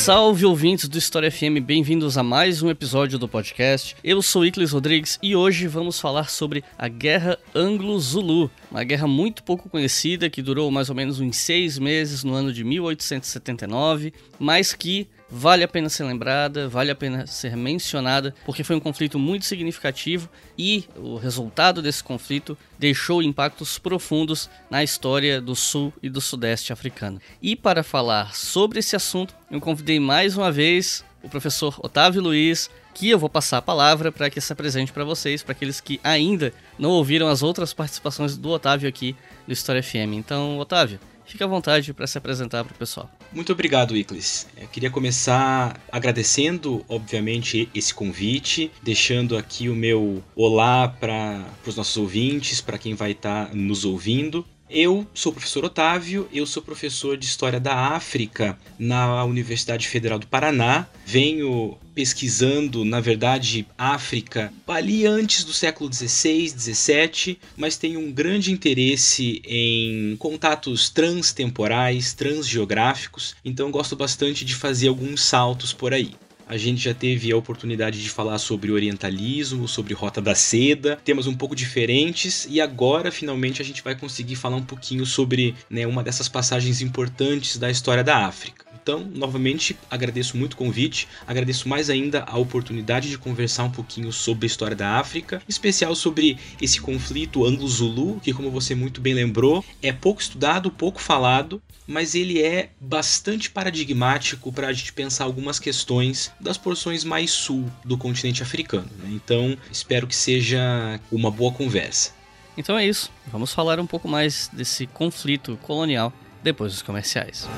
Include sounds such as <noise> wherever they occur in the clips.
Salve ouvintes do História FM, bem-vindos a mais um episódio do podcast. Eu sou Iclis Rodrigues e hoje vamos falar sobre a Guerra Anglo-Zulu, uma guerra muito pouco conhecida que durou mais ou menos uns seis meses no ano de 1879, mas que vale a pena ser lembrada, vale a pena ser mencionada, porque foi um conflito muito significativo e o resultado desse conflito deixou impactos profundos na história do sul e do sudeste africano. E para falar sobre esse assunto, eu convidei mais uma vez o professor Otávio Luiz, que eu vou passar a palavra para que se apresente para vocês, para aqueles que ainda não ouviram as outras participações do Otávio aqui do História FM. Então, Otávio, Fique à vontade para se apresentar para o pessoal. Muito obrigado, Iclis. Eu queria começar agradecendo, obviamente, esse convite, deixando aqui o meu olá para os nossos ouvintes, para quem vai estar tá nos ouvindo. Eu sou o professor Otávio, eu sou professor de História da África na Universidade Federal do Paraná. Venho pesquisando, na verdade, África ali antes do século XVI, XVII, mas tenho um grande interesse em contatos transtemporais, transgeográficos, então gosto bastante de fazer alguns saltos por aí. A gente já teve a oportunidade de falar sobre orientalismo, sobre Rota da Seda, temas um pouco diferentes, e agora finalmente a gente vai conseguir falar um pouquinho sobre né, uma dessas passagens importantes da história da África. Então, novamente, agradeço muito o convite, agradeço mais ainda a oportunidade de conversar um pouquinho sobre a história da África, em especial sobre esse conflito anglo-zulu, que, como você muito bem lembrou, é pouco estudado, pouco falado, mas ele é bastante paradigmático para a gente pensar algumas questões das porções mais sul do continente africano. Né? Então, espero que seja uma boa conversa. Então é isso, vamos falar um pouco mais desse conflito colonial depois dos comerciais.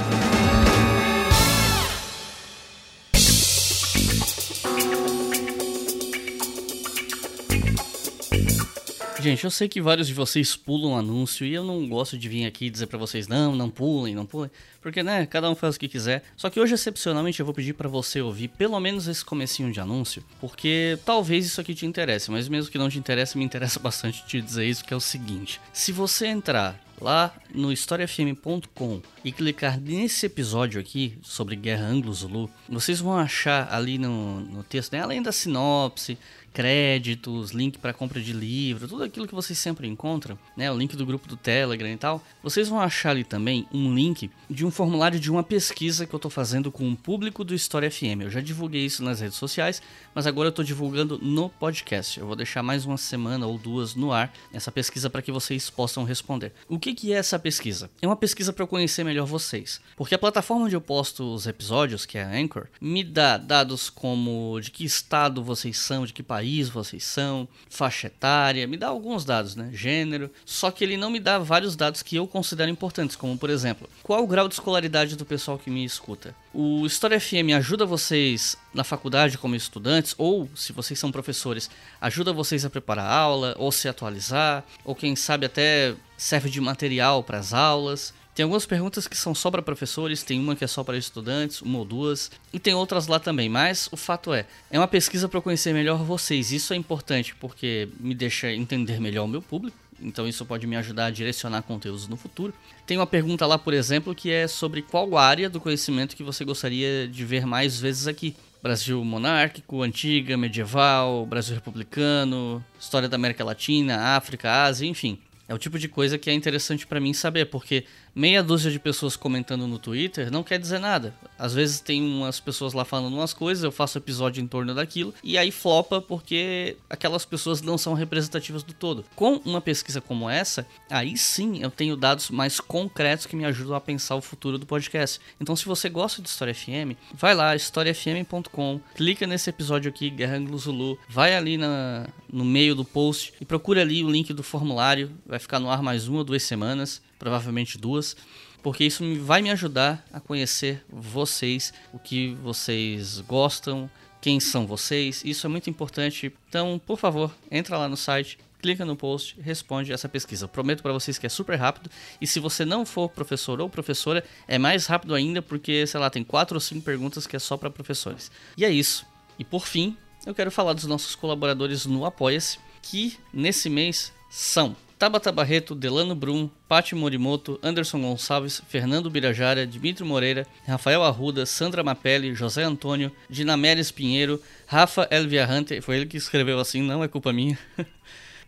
Gente, eu sei que vários de vocês pulam anúncio e eu não gosto de vir aqui dizer para vocês não, não pulem, não pulem, porque né, cada um faz o que quiser. Só que hoje excepcionalmente eu vou pedir para você ouvir pelo menos esse comecinho de anúncio, porque talvez isso aqui te interesse, mas mesmo que não te interesse, me interessa <laughs> bastante te dizer isso que é o seguinte: se você entrar lá no historiafm.com e clicar nesse episódio aqui sobre Guerra Anglo-Zulu, vocês vão achar ali no, no texto, né, além da sinopse, créditos, link para compra de livro, tudo aquilo que vocês sempre encontram, né? O link do grupo do Telegram e tal. Vocês vão achar ali também um link de um formulário de uma pesquisa que eu estou fazendo com o público do História FM. Eu já divulguei isso nas redes sociais, mas agora eu estou divulgando no podcast. Eu vou deixar mais uma semana ou duas no ar essa pesquisa para que vocês possam responder. O que, que é essa pesquisa? É uma pesquisa para eu conhecer melhor vocês, porque a plataforma onde eu posto os episódios, que é a Anchor, me dá dados como de que estado vocês são, de que país país vocês são, faixa etária, me dá alguns dados, né? Gênero. Só que ele não me dá vários dados que eu considero importantes, como por exemplo, qual o grau de escolaridade do pessoal que me escuta? O História FM ajuda vocês na faculdade como estudantes, ou se vocês são professores, ajuda vocês a preparar a aula, ou se atualizar, ou quem sabe até serve de material para as aulas. Tem algumas perguntas que são só para professores, tem uma que é só para estudantes, uma ou duas, e tem outras lá também, mas o fato é, é uma pesquisa para conhecer melhor vocês. Isso é importante porque me deixa entender melhor o meu público, então isso pode me ajudar a direcionar conteúdos no futuro. Tem uma pergunta lá, por exemplo, que é sobre qual área do conhecimento que você gostaria de ver mais vezes aqui. Brasil monárquico, antiga, medieval, Brasil republicano, história da América Latina, África, Ásia, enfim. É o tipo de coisa que é interessante para mim saber, porque meia dúzia de pessoas comentando no Twitter não quer dizer nada. Às vezes tem umas pessoas lá falando umas coisas, eu faço episódio em torno daquilo, e aí flopa porque aquelas pessoas não são representativas do todo. Com uma pesquisa como essa, aí sim eu tenho dados mais concretos que me ajudam a pensar o futuro do podcast. Então se você gosta de História FM, vai lá, historiafm.com, clica nesse episódio aqui, Guerra Anglo-Zulu, vai ali na, no meio do post e procura ali o link do formulário, vai ficar no ar mais uma ou duas semanas provavelmente duas, porque isso vai me ajudar a conhecer vocês, o que vocês gostam, quem são vocês. Isso é muito importante. Então, por favor, entra lá no site, clica no post, responde essa pesquisa. Prometo para vocês que é super rápido. E se você não for professor ou professora, é mais rápido ainda, porque, sei lá, tem quatro ou cinco perguntas que é só para professores. E é isso. E por fim, eu quero falar dos nossos colaboradores no Apoia-se, que nesse mês são Tabata Barreto, Delano Brum, Pati Morimoto, Anderson Gonçalves, Fernando Birajara, Dimitri Moreira, Rafael Arruda, Sandra Mapelli, José Antônio, Dinameres Pinheiro, Rafa Elvia Hunter, foi ele que escreveu assim, não é culpa minha. <laughs>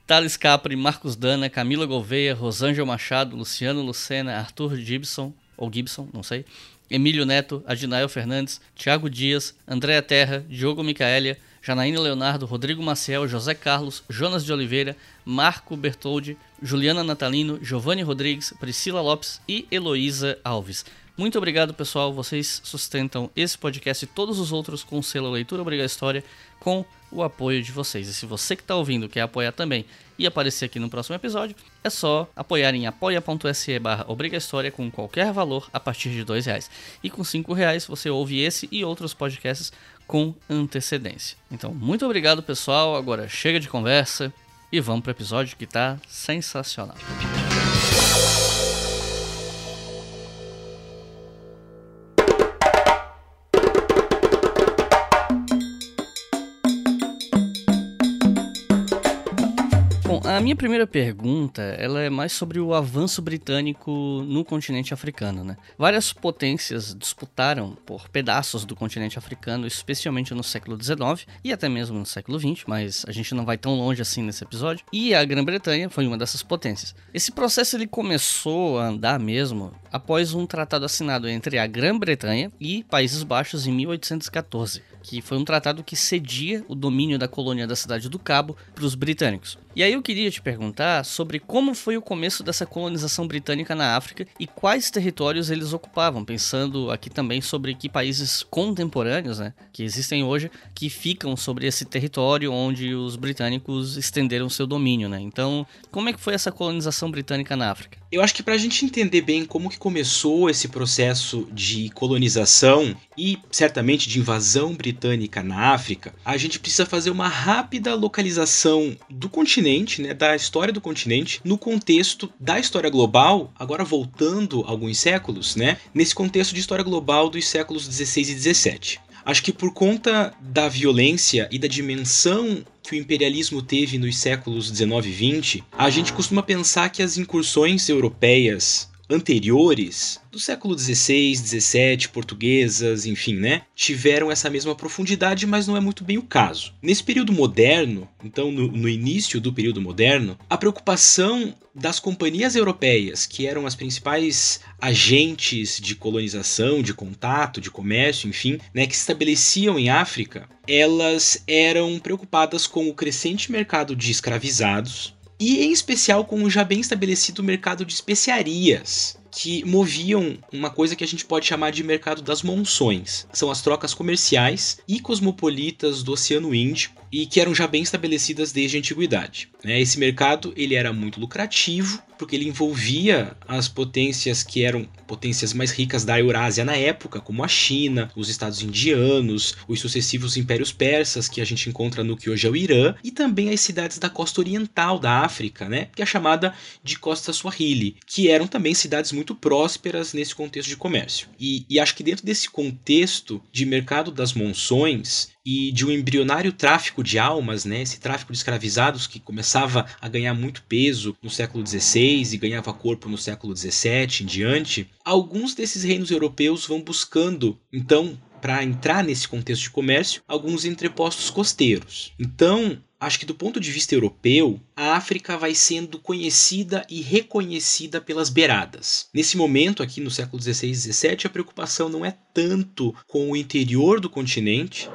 Thales Capri, Marcos Dana, Camila Gouveia, Rosângel Machado, Luciano Lucena, Arthur Gibson, ou Gibson, não sei, Emílio Neto, Adinael Fernandes, Thiago Dias, Andréa Terra, Diogo Micaelia, Janaína Leonardo, Rodrigo Maciel, José Carlos, Jonas de Oliveira, Marco Bertoldi, Juliana Natalino, Giovanni Rodrigues, Priscila Lopes e Heloísa Alves. Muito obrigado, pessoal. Vocês sustentam esse podcast e todos os outros com o selo Leitura Obriga História com o apoio de vocês. E se você que está ouvindo quer apoiar também e aparecer aqui no próximo episódio, é só apoiar em apoia.se barra História com qualquer valor a partir de dois reais. E com cinco reais você ouve esse e outros podcasts com antecedência. Então, muito obrigado, pessoal. Agora chega de conversa e vamos para o episódio que está sensacional. A minha primeira pergunta, ela é mais sobre o avanço britânico no continente africano, né? Várias potências disputaram por pedaços do continente africano, especialmente no século XIX e até mesmo no século XX, mas a gente não vai tão longe assim nesse episódio. E a Grã-Bretanha foi uma dessas potências. Esse processo ele começou a andar mesmo após um tratado assinado entre a Grã-Bretanha e Países Baixos em 1814 que foi um tratado que cedia o domínio da colônia da Cidade do Cabo para os britânicos. E aí eu queria te perguntar sobre como foi o começo dessa colonização britânica na África e quais territórios eles ocupavam, pensando aqui também sobre que países contemporâneos, né, que existem hoje, que ficam sobre esse território onde os britânicos estenderam seu domínio, né? Então, como é que foi essa colonização britânica na África? Eu acho que para a gente entender bem como que começou esse processo de colonização e certamente de invasão britânica na África, a gente precisa fazer uma rápida localização do continente, né, da história do continente, no contexto da história global, agora voltando alguns séculos, né, nesse contexto de história global dos séculos 16 e 17. Acho que por conta da violência e da dimensão que o imperialismo teve nos séculos 19 e 20, a gente costuma pensar que as incursões europeias anteriores do século XVI, XVII, portuguesas, enfim, né, tiveram essa mesma profundidade, mas não é muito bem o caso. Nesse período moderno, então no, no início do período moderno, a preocupação das companhias europeias, que eram as principais agentes de colonização, de contato, de comércio, enfim, né, que se estabeleciam em África, elas eram preocupadas com o crescente mercado de escravizados, e em especial com o já bem estabelecido mercado de especiarias, que moviam uma coisa que a gente pode chamar de mercado das monções. São as trocas comerciais e cosmopolitas do Oceano Índico e que eram já bem estabelecidas desde a antiguidade. Né? Esse mercado ele era muito lucrativo porque ele envolvia as potências que eram potências mais ricas da Eurásia na época, como a China, os Estados Indianos, os sucessivos impérios persas que a gente encontra no que hoje é o Irã, e também as cidades da costa oriental da África, né, que é chamada de Costa Swahili, que eram também cidades muito prósperas nesse contexto de comércio. E, e acho que dentro desse contexto de mercado das monções, e de um embrionário tráfico de almas, né, esse tráfico de escravizados que começava a ganhar muito peso no século XVI e ganhava corpo no século XVII em diante, alguns desses reinos europeus vão buscando, então, para entrar nesse contexto de comércio, alguns entrepostos costeiros. Então, acho que do ponto de vista europeu, a África vai sendo conhecida e reconhecida pelas beiradas. Nesse momento, aqui no século XVI e XVII, a preocupação não é tanto com o interior do continente,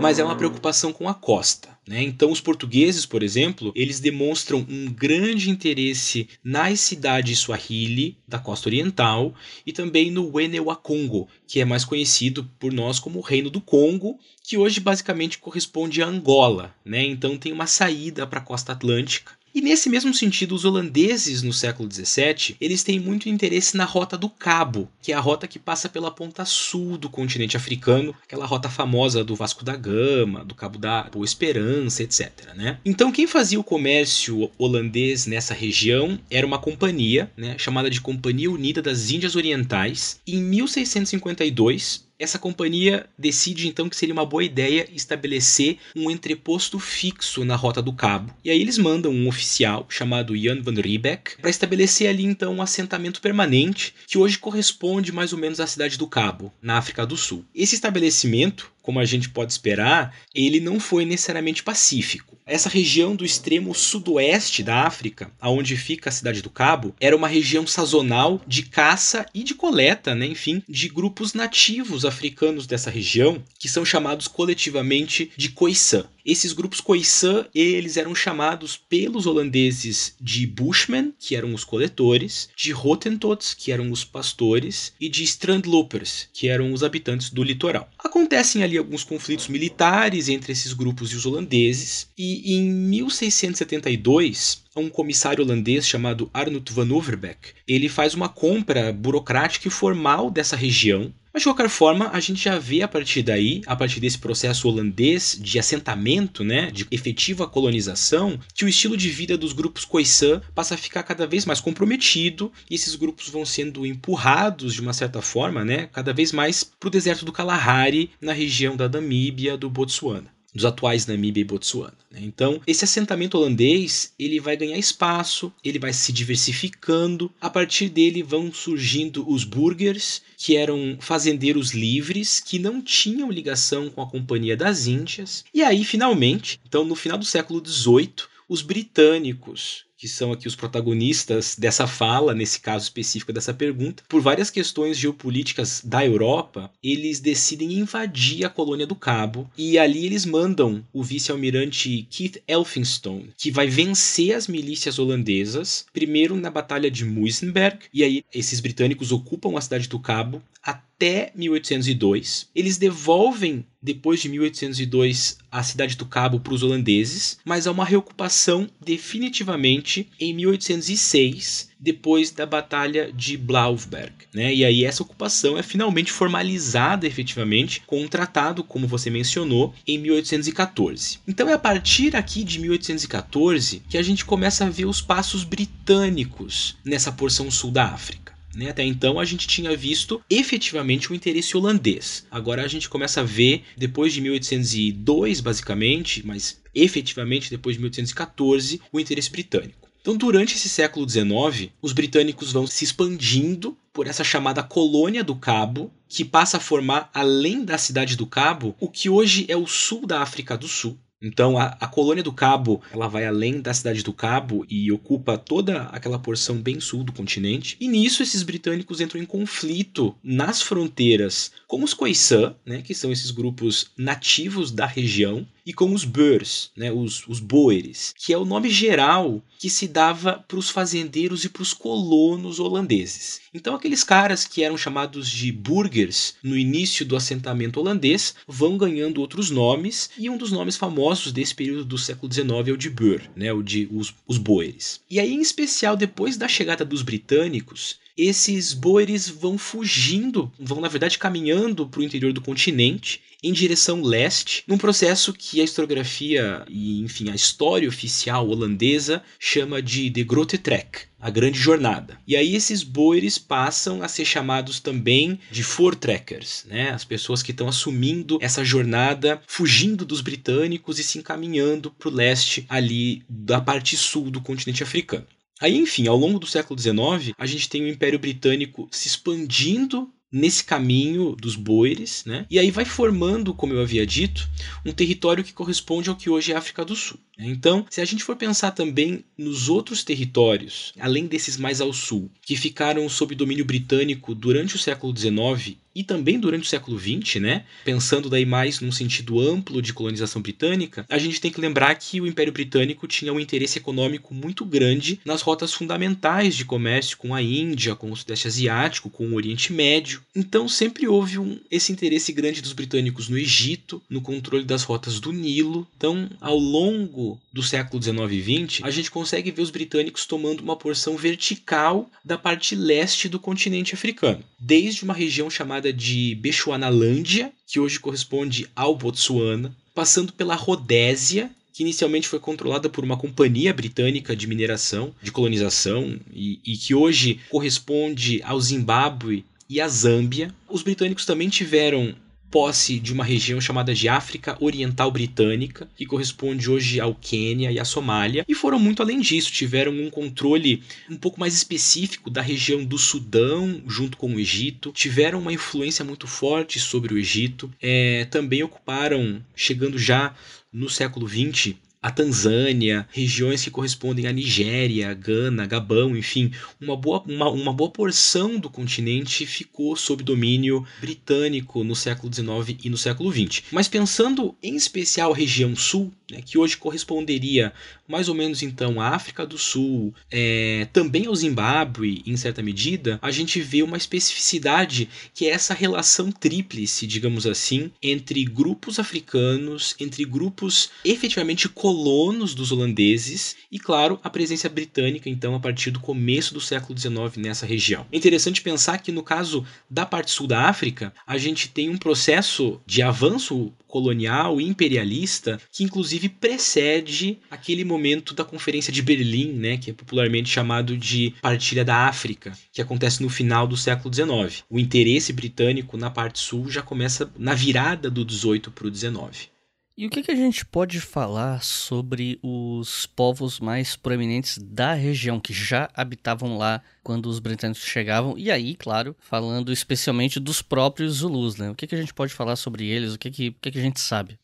mas é uma preocupação com a costa. Né? Então, os portugueses, por exemplo, eles demonstram um grande interesse nas cidades Swahili da costa oriental e também no Wenewakongo, que é mais conhecido por nós como o Reino do Congo, que hoje basicamente corresponde a Angola. Né? Então, tem uma saída para a costa atlântica E nesse mesmo sentido, os holandeses no século XVII, eles têm muito interesse na rota do Cabo, que é a rota que passa pela ponta sul do continente africano, aquela rota famosa do Vasco da Gama, do Cabo da Boa Esperança, etc. Né? Então, quem fazia o comércio holandês nessa região era uma companhia, né, chamada de Companhia Unida das Índias Orientais. Em 1652, essa companhia decide então que seria uma boa ideia estabelecer um entreposto fixo na Rota do Cabo. E aí eles mandam um oficial chamado Jan van Riebeck para estabelecer ali então um assentamento permanente que hoje corresponde mais ou menos à cidade do Cabo, na África do Sul. Esse estabelecimento como a gente pode esperar, ele não foi necessariamente pacífico. Essa região do extremo sudoeste da África, aonde fica a cidade do Cabo, era uma região sazonal de caça e de coleta, né, enfim, de grupos nativos africanos dessa região, que são chamados coletivamente de Khoisan. Esses grupos Khoisan, eles eram chamados pelos holandeses de Bushmen, que eram os coletores, de Hottentots, que eram os pastores, e de Strandlopers, que eram os habitantes do litoral. Acontecem ali alguns conflitos militares entre esses grupos e os holandeses, e em 1672, um comissário holandês chamado Arnold van Overbeck, ele faz uma compra burocrática e formal dessa região mas de qualquer forma, a gente já vê a partir daí, a partir desse processo holandês de assentamento, né, de efetiva colonização, que o estilo de vida dos grupos Khoisan passa a ficar cada vez mais comprometido e esses grupos vão sendo empurrados de uma certa forma, né, cada vez mais para o deserto do Kalahari, na região da Namíbia, do Botsuana dos atuais Namíbia e Botsuana. Né? Então, esse assentamento holandês ele vai ganhar espaço, ele vai se diversificando. A partir dele vão surgindo os burgers, que eram fazendeiros livres que não tinham ligação com a Companhia das Índias. E aí, finalmente, então no final do século XVIII, os britânicos que são aqui os protagonistas dessa fala, nesse caso específico dessa pergunta, por várias questões geopolíticas da Europa, eles decidem invadir a colônia do Cabo e ali eles mandam o vice-almirante Keith Elphinstone, que vai vencer as milícias holandesas, primeiro na Batalha de Muizenberg, e aí esses britânicos ocupam a cidade do Cabo até 1802. Eles devolvem depois de 1802 a cidade do Cabo para os holandeses, mas há uma reocupação definitivamente em 1806, depois da Batalha de Blaufberg. Né? E aí essa ocupação é finalmente formalizada efetivamente com um tratado, como você mencionou, em 1814. Então é a partir aqui de 1814 que a gente começa a ver os passos britânicos nessa porção sul da África. Né? Até então a gente tinha visto efetivamente o interesse holandês. Agora a gente começa a ver, depois de 1802, basicamente, mas efetivamente depois de 1814, o interesse britânico. Então, durante esse século XIX, os britânicos vão se expandindo por essa chamada colônia do Cabo, que passa a formar, além da cidade do Cabo, o que hoje é o sul da África do Sul. Então a, a, colônia do Cabo ela vai além da cidade do Cabo e ocupa toda aquela porção bem sul do continente. E nisso esses britânicos entram em conflito nas fronteiras com os Khoisan, né, que são esses grupos nativos da região, e com os Boers, né, os, os Boeres, que é o nome geral que se dava para os fazendeiros e para os colonos holandeses. Então aqueles caras que eram chamados de burgers no início do assentamento holandês vão ganhando outros nomes e um dos nomes famosos desse período do século XIX é o de Boer, né, o de os, os Boeres. E aí em especial depois da chegada dos britânicos esses boeres vão fugindo, vão na verdade caminhando para o interior do continente em direção leste, num processo que a historiografia e, enfim, a história oficial holandesa chama de de Grote Trek, a grande jornada. E aí esses boeres passam a ser chamados também de voortrekkers, né? As pessoas que estão assumindo essa jornada, fugindo dos britânicos e se encaminhando para o leste ali da parte sul do continente africano. Aí, enfim, ao longo do século XIX, a gente tem o Império Britânico se expandindo nesse caminho dos boeres, né? E aí vai formando, como eu havia dito, um território que corresponde ao que hoje é a África do Sul. Né? Então, se a gente for pensar também nos outros territórios, além desses mais ao sul, que ficaram sob domínio britânico durante o século XIX e também durante o século XX, né? Pensando daí mais num sentido amplo de colonização britânica, a gente tem que lembrar que o Império Britânico tinha um interesse econômico muito grande nas rotas fundamentais de comércio com a Índia, com o Sudeste Asiático, com o Oriente Médio. Então sempre houve um, esse interesse grande dos britânicos no Egito, no controle das rotas do Nilo. Então, ao longo do século XIX e XX, a gente consegue ver os britânicos tomando uma porção vertical da parte leste do continente africano, desde uma região chamada de Bechuanalândia, que hoje corresponde ao Botsuana, passando pela Rodésia, que inicialmente foi controlada por uma companhia britânica de mineração, de colonização, e, e que hoje corresponde ao Zimbábue e à Zâmbia. Os britânicos também tiveram posse de uma região chamada de África Oriental Britânica, que corresponde hoje ao Quênia e à Somália, e foram muito além disso, tiveram um controle um pouco mais específico da região do Sudão, junto com o Egito, tiveram uma influência muito forte sobre o Egito, é, também ocuparam, chegando já no século XX, a Tanzânia, regiões que correspondem à Nigéria, Gana, Gabão, enfim, uma boa, uma, uma boa porção do continente ficou sob domínio britânico no século XIX e no século XX. Mas pensando em especial a região sul, né, que hoje corresponderia mais ou menos então à África do Sul, é, também ao Zimbábue, em certa medida, a gente vê uma especificidade que é essa relação tríplice, digamos assim, entre grupos africanos, entre grupos efetivamente colonos dos holandeses e, claro, a presença britânica, então, a partir do começo do século XIX nessa região. É interessante pensar que, no caso da parte sul da África, a gente tem um processo de avanço colonial e imperialista que, inclusive, precede aquele momento da Conferência de Berlim, né, que é popularmente chamado de Partilha da África, que acontece no final do século XIX. O interesse britânico na parte sul já começa na virada do 18 para o 19. E o que, que, a gente pode falar sobre os povos mais proeminentes da região que já habitavam lá quando os britânicos chegavam? E aí, claro, falando especialmente dos próprios Zulus, né? O que, que a gente pode falar sobre eles? O que, que, o que, que a gente sabe?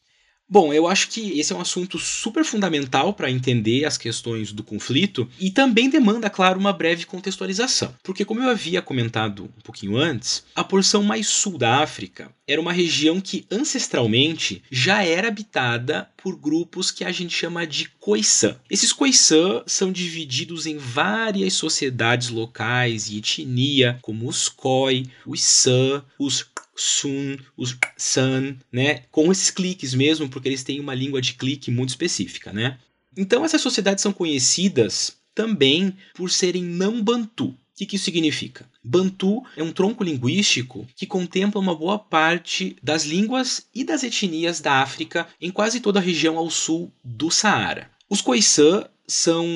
Bom, eu acho que esse é um assunto super fundamental para entender as questões do conflito e também demanda, claro, uma breve contextualização. Porque, como eu havia comentado um pouquinho antes, a porção mais sul da África era uma região que ancestralmente já era habitada por grupos que a gente chama de Khoisan. Esses Khoisan são divididos em várias sociedades locais e etnia, como os Khoi, os San, os Sun, os San, né? Com esses cliques mesmo, porque eles têm uma língua de clique muito específica, né? Então essas sociedades são conhecidas também por serem não bantu. O que, que isso significa? Bantu é um tronco linguístico que contempla uma boa parte das línguas e das etnias da África em quase toda a região ao sul do Saara. Os Khoisan são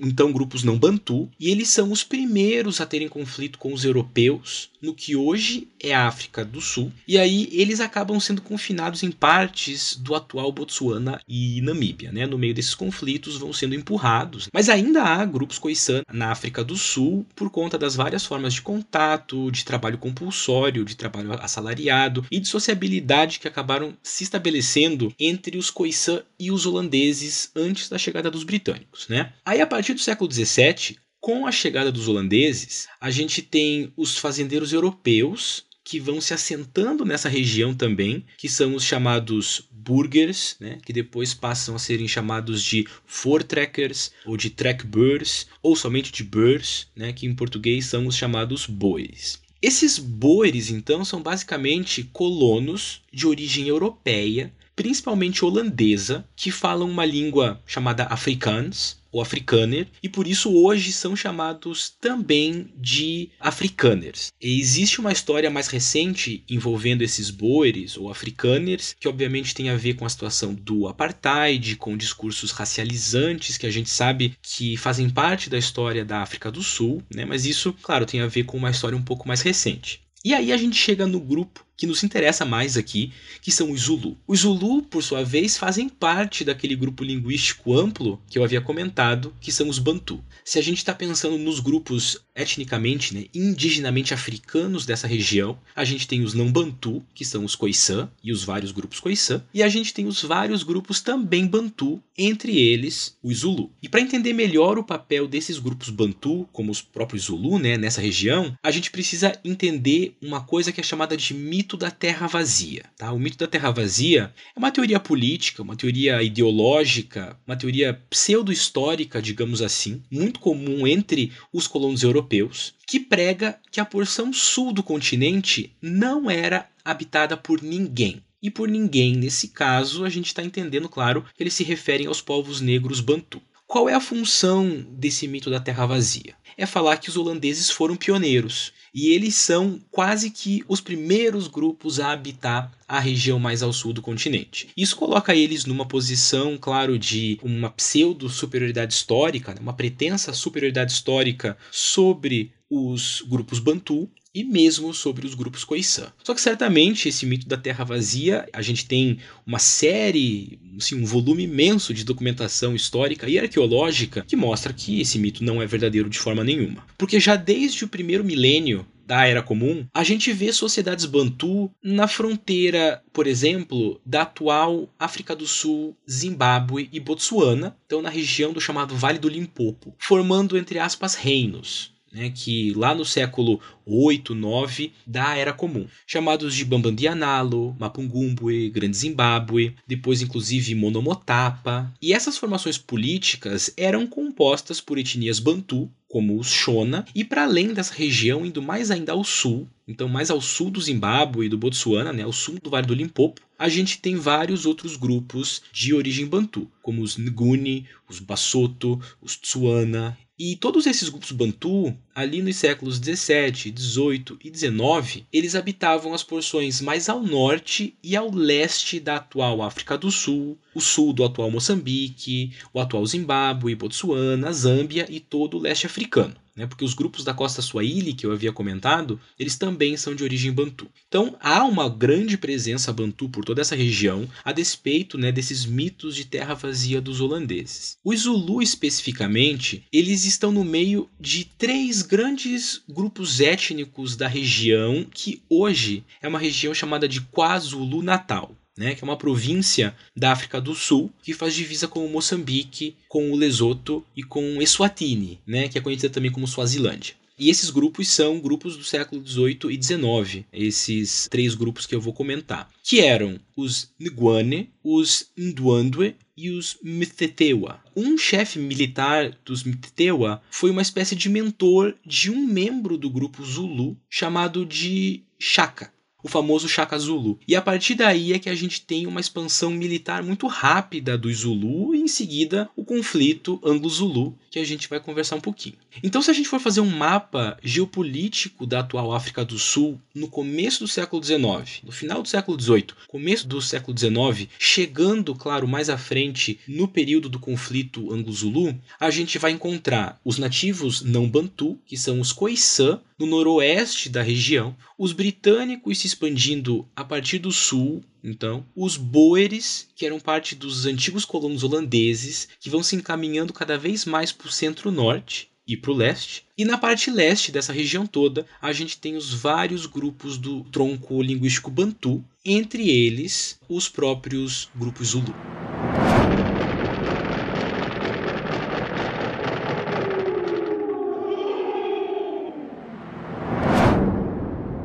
então grupos não bantu e eles são os primeiros a terem conflito com os europeus no que hoje é a África do Sul e aí eles acabam sendo confinados em partes do atual Botsuana e Namíbia, né? No meio desses conflitos vão sendo empurrados, mas ainda há grupos Khoisan na África do Sul por conta das várias formas de contato, de trabalho compulsório, de trabalho assalariado e de sociabilidade que acabaram se estabelecendo entre os Khoisan e os holandeses antes da chegada dos britânicos né? Aí a partir do século XVII, com a chegada dos holandeses, a gente tem os fazendeiros europeus que vão se assentando nessa região também, que são os chamados burgers, né, que depois passam a serem chamados de voortrekkers ou de trekboers, ou somente de boers, né, que em português são os chamados bois. Esses boeres, então, são basicamente colonos de origem europeia principalmente holandesa, que falam uma língua chamada Afrikaans ou Afrikaner, e por isso hoje são chamados também de Afrikaners. E existe uma história mais recente envolvendo esses boeres ou Afrikaners, que obviamente tem a ver com a situação do apartheid, com discursos racializantes que a gente sabe que fazem parte da história da África do Sul, né? mas isso, claro, tem a ver com uma história um pouco mais recente. E aí a gente chega no grupo que nos interessa mais aqui, que são os Zulu. Os Zulu, por sua vez, fazem parte daquele grupo linguístico amplo que eu havia comentado, que são os Bantu. Se a gente está pensando nos grupos etnicamente, né, indigenamente africanos dessa região, a gente tem os não Bantu, que são os Khoisan e os vários grupos Khoisan, e a gente tem os vários grupos também Bantu, entre eles os Zulu. E para entender melhor o papel desses grupos Bantu, como os próprios Zulu, né, nessa região, a gente precisa entender uma coisa que é chamada de mito da Terra vazia. Tá? O mito da Terra vazia é uma teoria política, uma teoria ideológica, uma teoria pseudo-histórica, digamos assim, muito comum entre os colonos europeus, que prega que a porção sul do continente não era habitada por ninguém. E por ninguém, nesse caso, a gente está entendendo, claro, que eles se referem aos povos negros bantu. Qual é a função desse mito da terra vazia? É falar que os holandeses foram pioneiros e eles são quase que os primeiros grupos a habitar a região mais ao sul do continente. Isso coloca eles numa posição, claro, de uma pseudo superioridade histórica, né, uma pretensa superioridade histórica sobre os grupos Bantu e mesmo sobre os grupos Khoisan. Só que certamente esse mito da terra vazia, a gente tem uma série, assim, um volume imenso de documentação histórica e arqueológica que mostra que esse mito não é verdadeiro de forma nenhuma. Porque já desde o primeiro milênio da Era Comum, a gente vê sociedades bantu na fronteira, por exemplo, da atual África do Sul, Zimbábue e Botsuana, então na região do chamado Vale do Limpopo, formando entre aspas reinos né, que lá no século 8, 9 da Era Comum, chamados de Bambandianalo, Mapungumbwe, Grande Zimbábue, depois inclusive Monomotapa. E essas formações políticas eram compostas por etnias bantu, como os Shona, e para além dessa região, indo mais ainda ao sul, então mais ao sul do Zimbábue e do Botsuana, né, ao sul do Vale do Limpopo, a gente tem vários outros grupos de origem bantu, como os Nguni, os Basoto, os Tsuana e todos esses grupos Bantu, ali nos séculos 17, 18 e 19, eles habitavam as porções mais ao norte e ao leste da atual África do Sul, o sul do atual Moçambique, o atual Zimbábue, Botsuana, Zâmbia e todo o leste africano né, porque os grupos da costa Swahili, que eu havia comentado, eles também são de origem bantu. Então há uma grande presença bantu por toda essa região, a despeito né, desses mitos de terra vazia dos holandeses. Os Zulu, especificamente, eles estão no meio de três grandes grupos étnicos da região, que hoje é uma região chamada de KwaZulu-Natal né, que é uma província da África do Sul que faz divisa com o Moçambique, com o Lesoto e com Eswatini, né, que é conhecida também como Suazilândia. E esses grupos são grupos do século XVIII e XIX, esses três grupos que eu vou comentar, que eram os Nguane, os Ndwandwe e os Mtetewa. Um chefe militar dos Mtetewa foi uma espécie de mentor de um membro do grupo Zulu chamado de Shaka o famoso Shaka Zulu. E a partir daí é que a gente tem uma expansão militar muito rápida dos Zulu e em seguida o conflito Anglo-Zulu, que a gente vai conversar um pouquinho. Então, se a gente for fazer um mapa geopolítico da atual África do Sul no começo do século XIX, no final do século XVIII, começo do século XIX, chegando, claro, mais à frente no período do conflito Anglo-Zulu, a gente vai encontrar os nativos não Bantu, que são os Khoisan, no noroeste da região, os britânicos se expandindo a partir do sul, então, os Boeres, que eram parte dos antigos colonos holandeses, que vão se encaminhando cada vez mais para o centro-norte e para o leste. E na parte leste dessa região toda, a gente tem os vários grupos do tronco linguístico Bantu, entre eles os próprios grupos Zulu.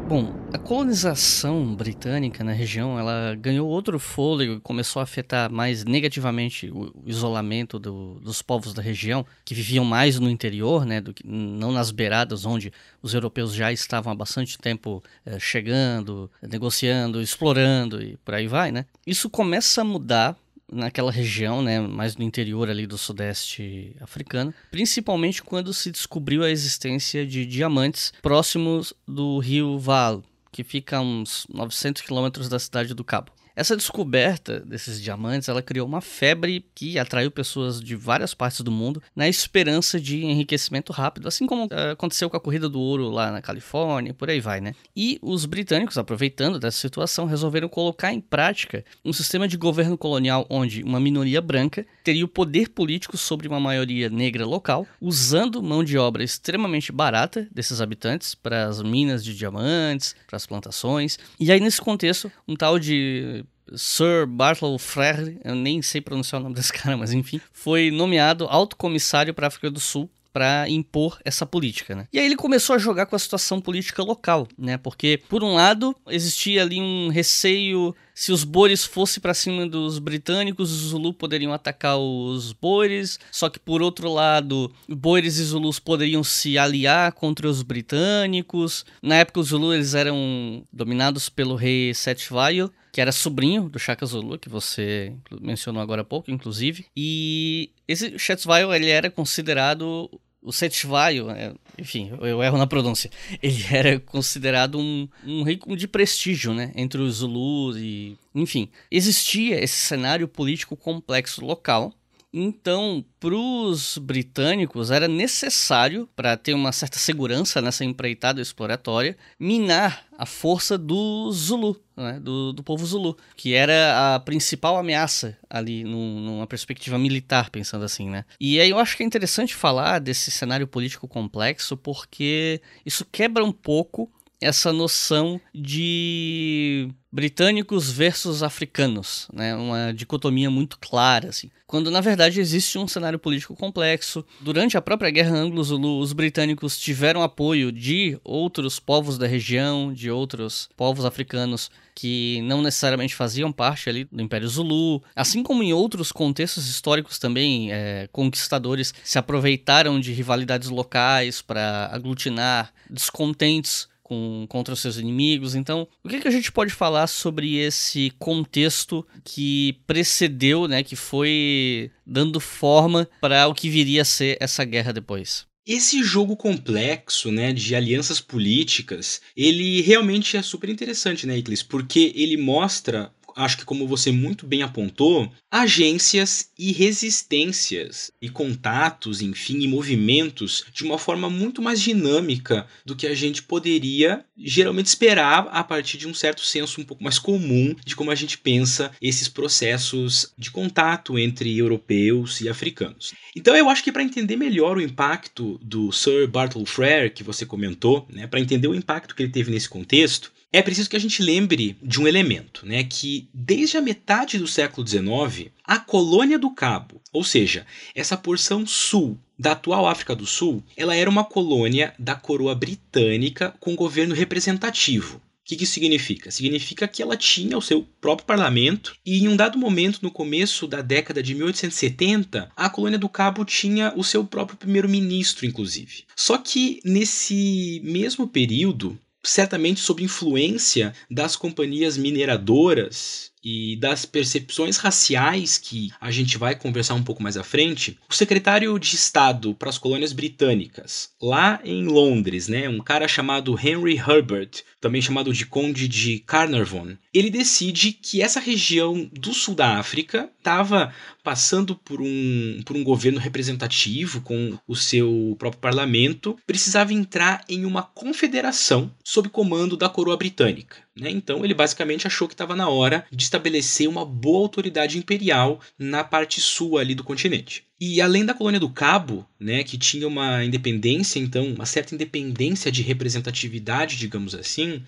Bom, a colonização britânica na região ela ganhou outro fôlego e começou a afetar mais negativamente o isolamento do, dos povos da região, que viviam mais no interior, né, do que, não nas beiradas, onde os europeus já estavam há bastante tempo é, chegando, negociando, explorando e por aí vai. Né? Isso começa a mudar naquela região, né, mais no interior ali do sudeste africano, principalmente quando se descobriu a existência de diamantes próximos do rio Vaal, que fica a uns 900 quilômetros da cidade do Cabo. Essa descoberta desses diamantes, ela criou uma febre que atraiu pessoas de várias partes do mundo na esperança de enriquecimento rápido, assim como uh, aconteceu com a corrida do ouro lá na Califórnia, por aí vai, né? E os britânicos, aproveitando dessa situação, resolveram colocar em prática um sistema de governo colonial onde uma minoria branca teria o poder político sobre uma maioria negra local, usando mão de obra extremamente barata desses habitantes para as minas de diamantes, para as plantações. E aí nesse contexto, um tal de Sir Bartol Frere, eu nem sei pronunciar o nome desse <laughs> cara, mas enfim, foi nomeado alto comissário para a África do Sul para impor essa política, né? E aí ele começou a jogar com a situação política local, né? Porque por um lado existia ali um receio se os boers fossem para cima dos britânicos, os Zulus poderiam atacar os boers, só que por outro lado, boers e Zulus poderiam se aliar contra os britânicos. Na época os Zulus eles eram dominados pelo rei Setvaio, que era sobrinho do Shaka Zulu, que você mencionou agora há pouco, inclusive. E esse Shetzvaio, ele era considerado o Setvaio, é, enfim, eu erro na pronúncia, ele <laughs> era considerado um, um rei de prestígio, né, entre os Zulus e... Enfim, existia esse cenário político complexo local, então, para os britânicos, era necessário, para ter uma certa segurança nessa empreitada exploratória, minar a força do Zulu, né, do, do povo Zulu, que era a principal ameaça ali num, numa perspectiva militar, pensando assim, né? E aí eu acho que é interessante falar desse cenário político complexo, porque isso quebra um pouco essa noção de britânicos versus africanos, né? Uma dicotomia muito clara, assim. Quando na verdade existe um cenário político complexo. Durante a própria Guerra Anglo-Zulu, os britânicos tiveram apoio de outros povos da região, de outros povos africanos que não necessariamente faziam parte ali do Império Zulu, assim como em outros contextos históricos também, é, conquistadores se aproveitaram de rivalidades locais para aglutinar descontentes com, contra os seus inimigos. Então, o que, que a gente pode falar sobre esse contexto que precedeu, né, que foi dando forma para o que viria a ser essa guerra depois? Esse jogo complexo, né, de alianças políticas, ele realmente é super interessante, né, Iclis? Porque ele mostra acho que como você muito bem apontou, agências e resistências e contatos, enfim, e movimentos de uma forma muito mais dinâmica do que a gente poderia geralmente esperar a partir de um certo senso um pouco mais comum de como a gente pensa esses processos de contato entre europeus e africanos. Então eu acho que para entender melhor o impacto do Sir Bartle Frere que você comentou, né, para entender o impacto que ele teve nesse contexto, é preciso que a gente lembre de um elemento, né, que desde a metade do século XIX, a colônia do Cabo, ou seja, essa porção sul da atual África do Sul, ela era uma colônia da coroa britânica com governo representativo. O que, que isso significa? Significa que ela tinha o seu próprio parlamento e em um dado momento, no começo da década de 1870, a colônia do Cabo tinha o seu próprio primeiro-ministro, inclusive. Só que nesse mesmo período, certamente sob influência das companhias mineradoras e das percepções raciais que a gente vai conversar um pouco mais à frente, o secretário de Estado para as colônias britânicas, lá em Londres, né, um cara chamado Henry Herbert, também chamado de Conde de Carnarvon, ele decide que essa região do sul da África estava passando por um, por um governo representativo com o seu próprio parlamento, precisava entrar em uma confederação sob comando da coroa britânica. Né? Então ele basicamente achou que estava na hora de estabelecer uma boa autoridade imperial na parte sul ali do continente. E além da colônia do Cabo, né, que tinha uma independência, então, uma certa independência de representatividade, digamos assim,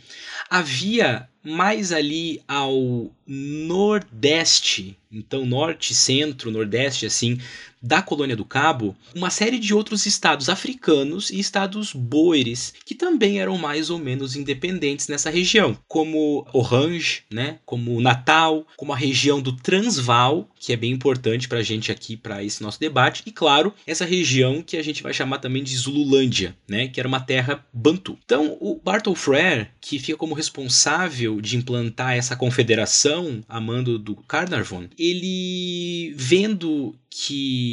havia mais ali ao nordeste, então norte, centro, nordeste, assim, da colônia do Cabo, uma série de outros estados africanos e estados boeres que também eram mais ou menos independentes nessa região, como Orange, né, como Natal, como a região do Transvaal, que é bem importante para a gente aqui para esse nosso debate, e claro, essa região que a gente vai chamar também de Zululândia, né, que era uma terra bantu. Então, o Bartle Frere, que fica como responsável de implantar essa confederação a mando do Carnarvon, ele vendo que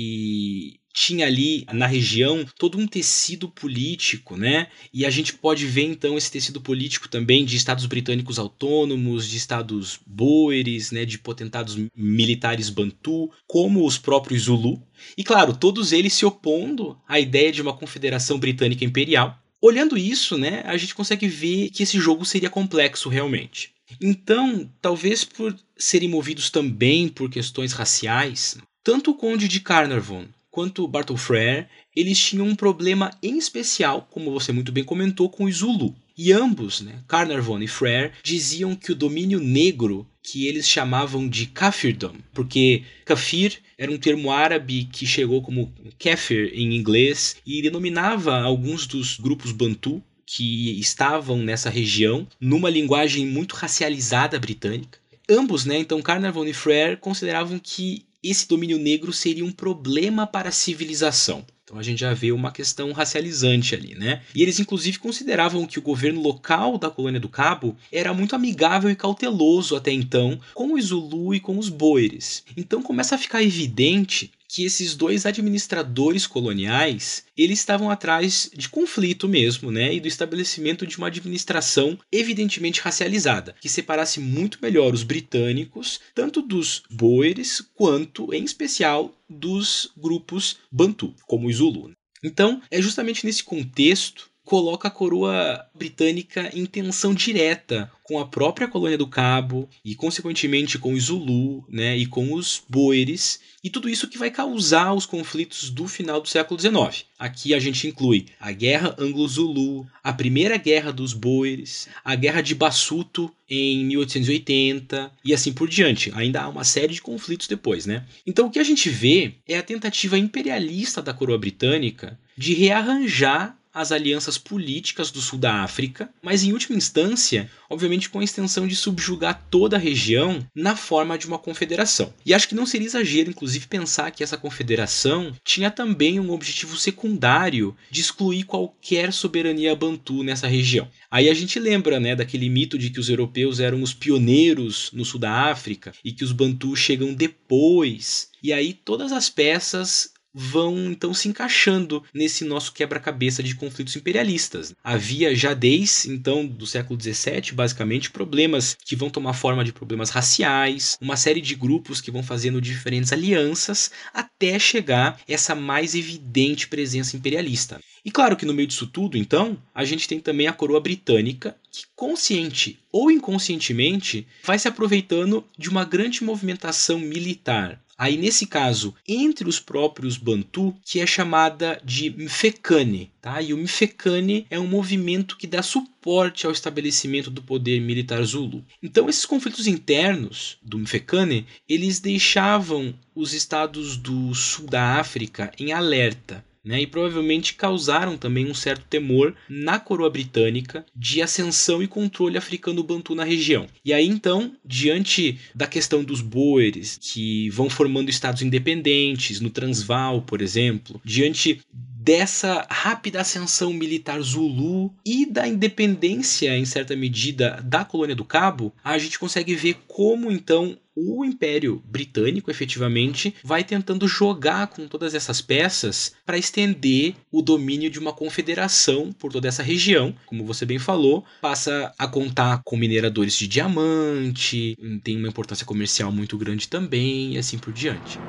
tinha ali na região todo um tecido político, né? E a gente pode ver então esse tecido político também de estados britânicos autônomos, de estados boeres, né, de potentados militares bantu, como os próprios Zulu. E claro, todos eles se opondo à ideia de uma confederação britânica imperial. Olhando isso, né, a gente consegue ver que esse jogo seria complexo realmente. Então, talvez por serem movidos também por questões raciais, tanto o Conde de Carnarvon quanto Bartle Frere, eles tinham um problema em especial, como você muito bem comentou, com os Zulu. E ambos, né, Carnarvon e Frere, diziam que o domínio negro, que eles chamavam de kafirdom, porque kafir era um termo árabe que chegou como kafir em inglês e denominava alguns dos grupos bantu que estavam nessa região numa linguagem muito racializada britânica. Ambos, né, então Carnarvon e Frere, consideravam que esse domínio negro seria um problema para a civilização. Então a gente já vê uma questão racializante ali, né? E eles inclusive consideravam que o governo local da colônia do Cabo era muito amigável e cauteloso até então com os Zulu e com os Boeres. Então começa a ficar evidente que esses dois administradores coloniais eles estavam atrás de conflito mesmo, né, e do estabelecimento de uma administração evidentemente racializada, que separasse muito melhor os britânicos, tanto dos boeres quanto, em especial, dos grupos bantu, como os Zulu. Então, é justamente nesse contexto coloca a coroa britânica em tensão direta com a própria colônia do Cabo e, consequentemente, com os Zulu né, e com os Boeres, e tudo isso que vai causar os conflitos do final do século XIX. Aqui a gente inclui a Guerra Anglo-Zulu, a Primeira Guerra dos Boeres, a Guerra de Bassuto em 1880 e assim por diante. Ainda há uma série de conflitos depois, né? Então o que a gente vê é a tentativa imperialista da coroa britânica de rearranjar as alianças políticas do sul da África, mas em última instância, obviamente com a extensão de subjugar toda a região na forma de uma confederação. E acho que não seria exagero, inclusive, pensar que essa confederação tinha também um objetivo secundário de excluir qualquer soberania bantu nessa região. Aí a gente lembra, né, daquele mito de que os europeus eram os pioneiros no sul da África e que os bantus chegam depois. E aí todas as peças vão então se encaixando nesse nosso quebra-cabeça de conflitos imperialistas. Havia já desde então do século XVII, basicamente, problemas que vão tomar forma de problemas raciais, uma série de grupos que vão fazendo diferentes alianças até chegar essa mais evidente presença imperialista. E claro que no meio disso tudo, então, a gente tem também a coroa britânica, que consciente ou inconscientemente vai se aproveitando de uma grande movimentação militar Aí, nesse caso, entre os próprios Bantu, que é chamada de Mfecane. Tá? E o Mfecane é um movimento que dá suporte ao estabelecimento do poder militar Zulu. Então, esses conflitos internos do Mfecane, eles deixavam os estados do sul da África em alerta né, e provavelmente causaram também um certo temor na coroa britânica de ascensão e controle africano bantu na região. E aí então, diante da questão dos boeres, que vão formando estados independentes, no Transvaal, por exemplo, diante dessa rápida ascensão militar Zulu e da independência, em certa medida, da colônia do Cabo, a gente consegue ver como então o Império Britânico efetivamente vai tentando jogar com todas essas peças para estender o domínio de uma confederação por toda essa região. Como você bem falou, passa a contar com mineradores de diamante, tem uma importância comercial muito grande também e assim por diante.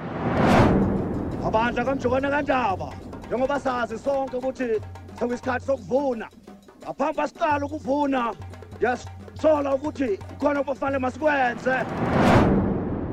Njengoba sazi sonke ukuthi sekuyisikhathi sokuvuna ngaphambi basiqala ukuvuna yasithola ukuthi khona masikwenze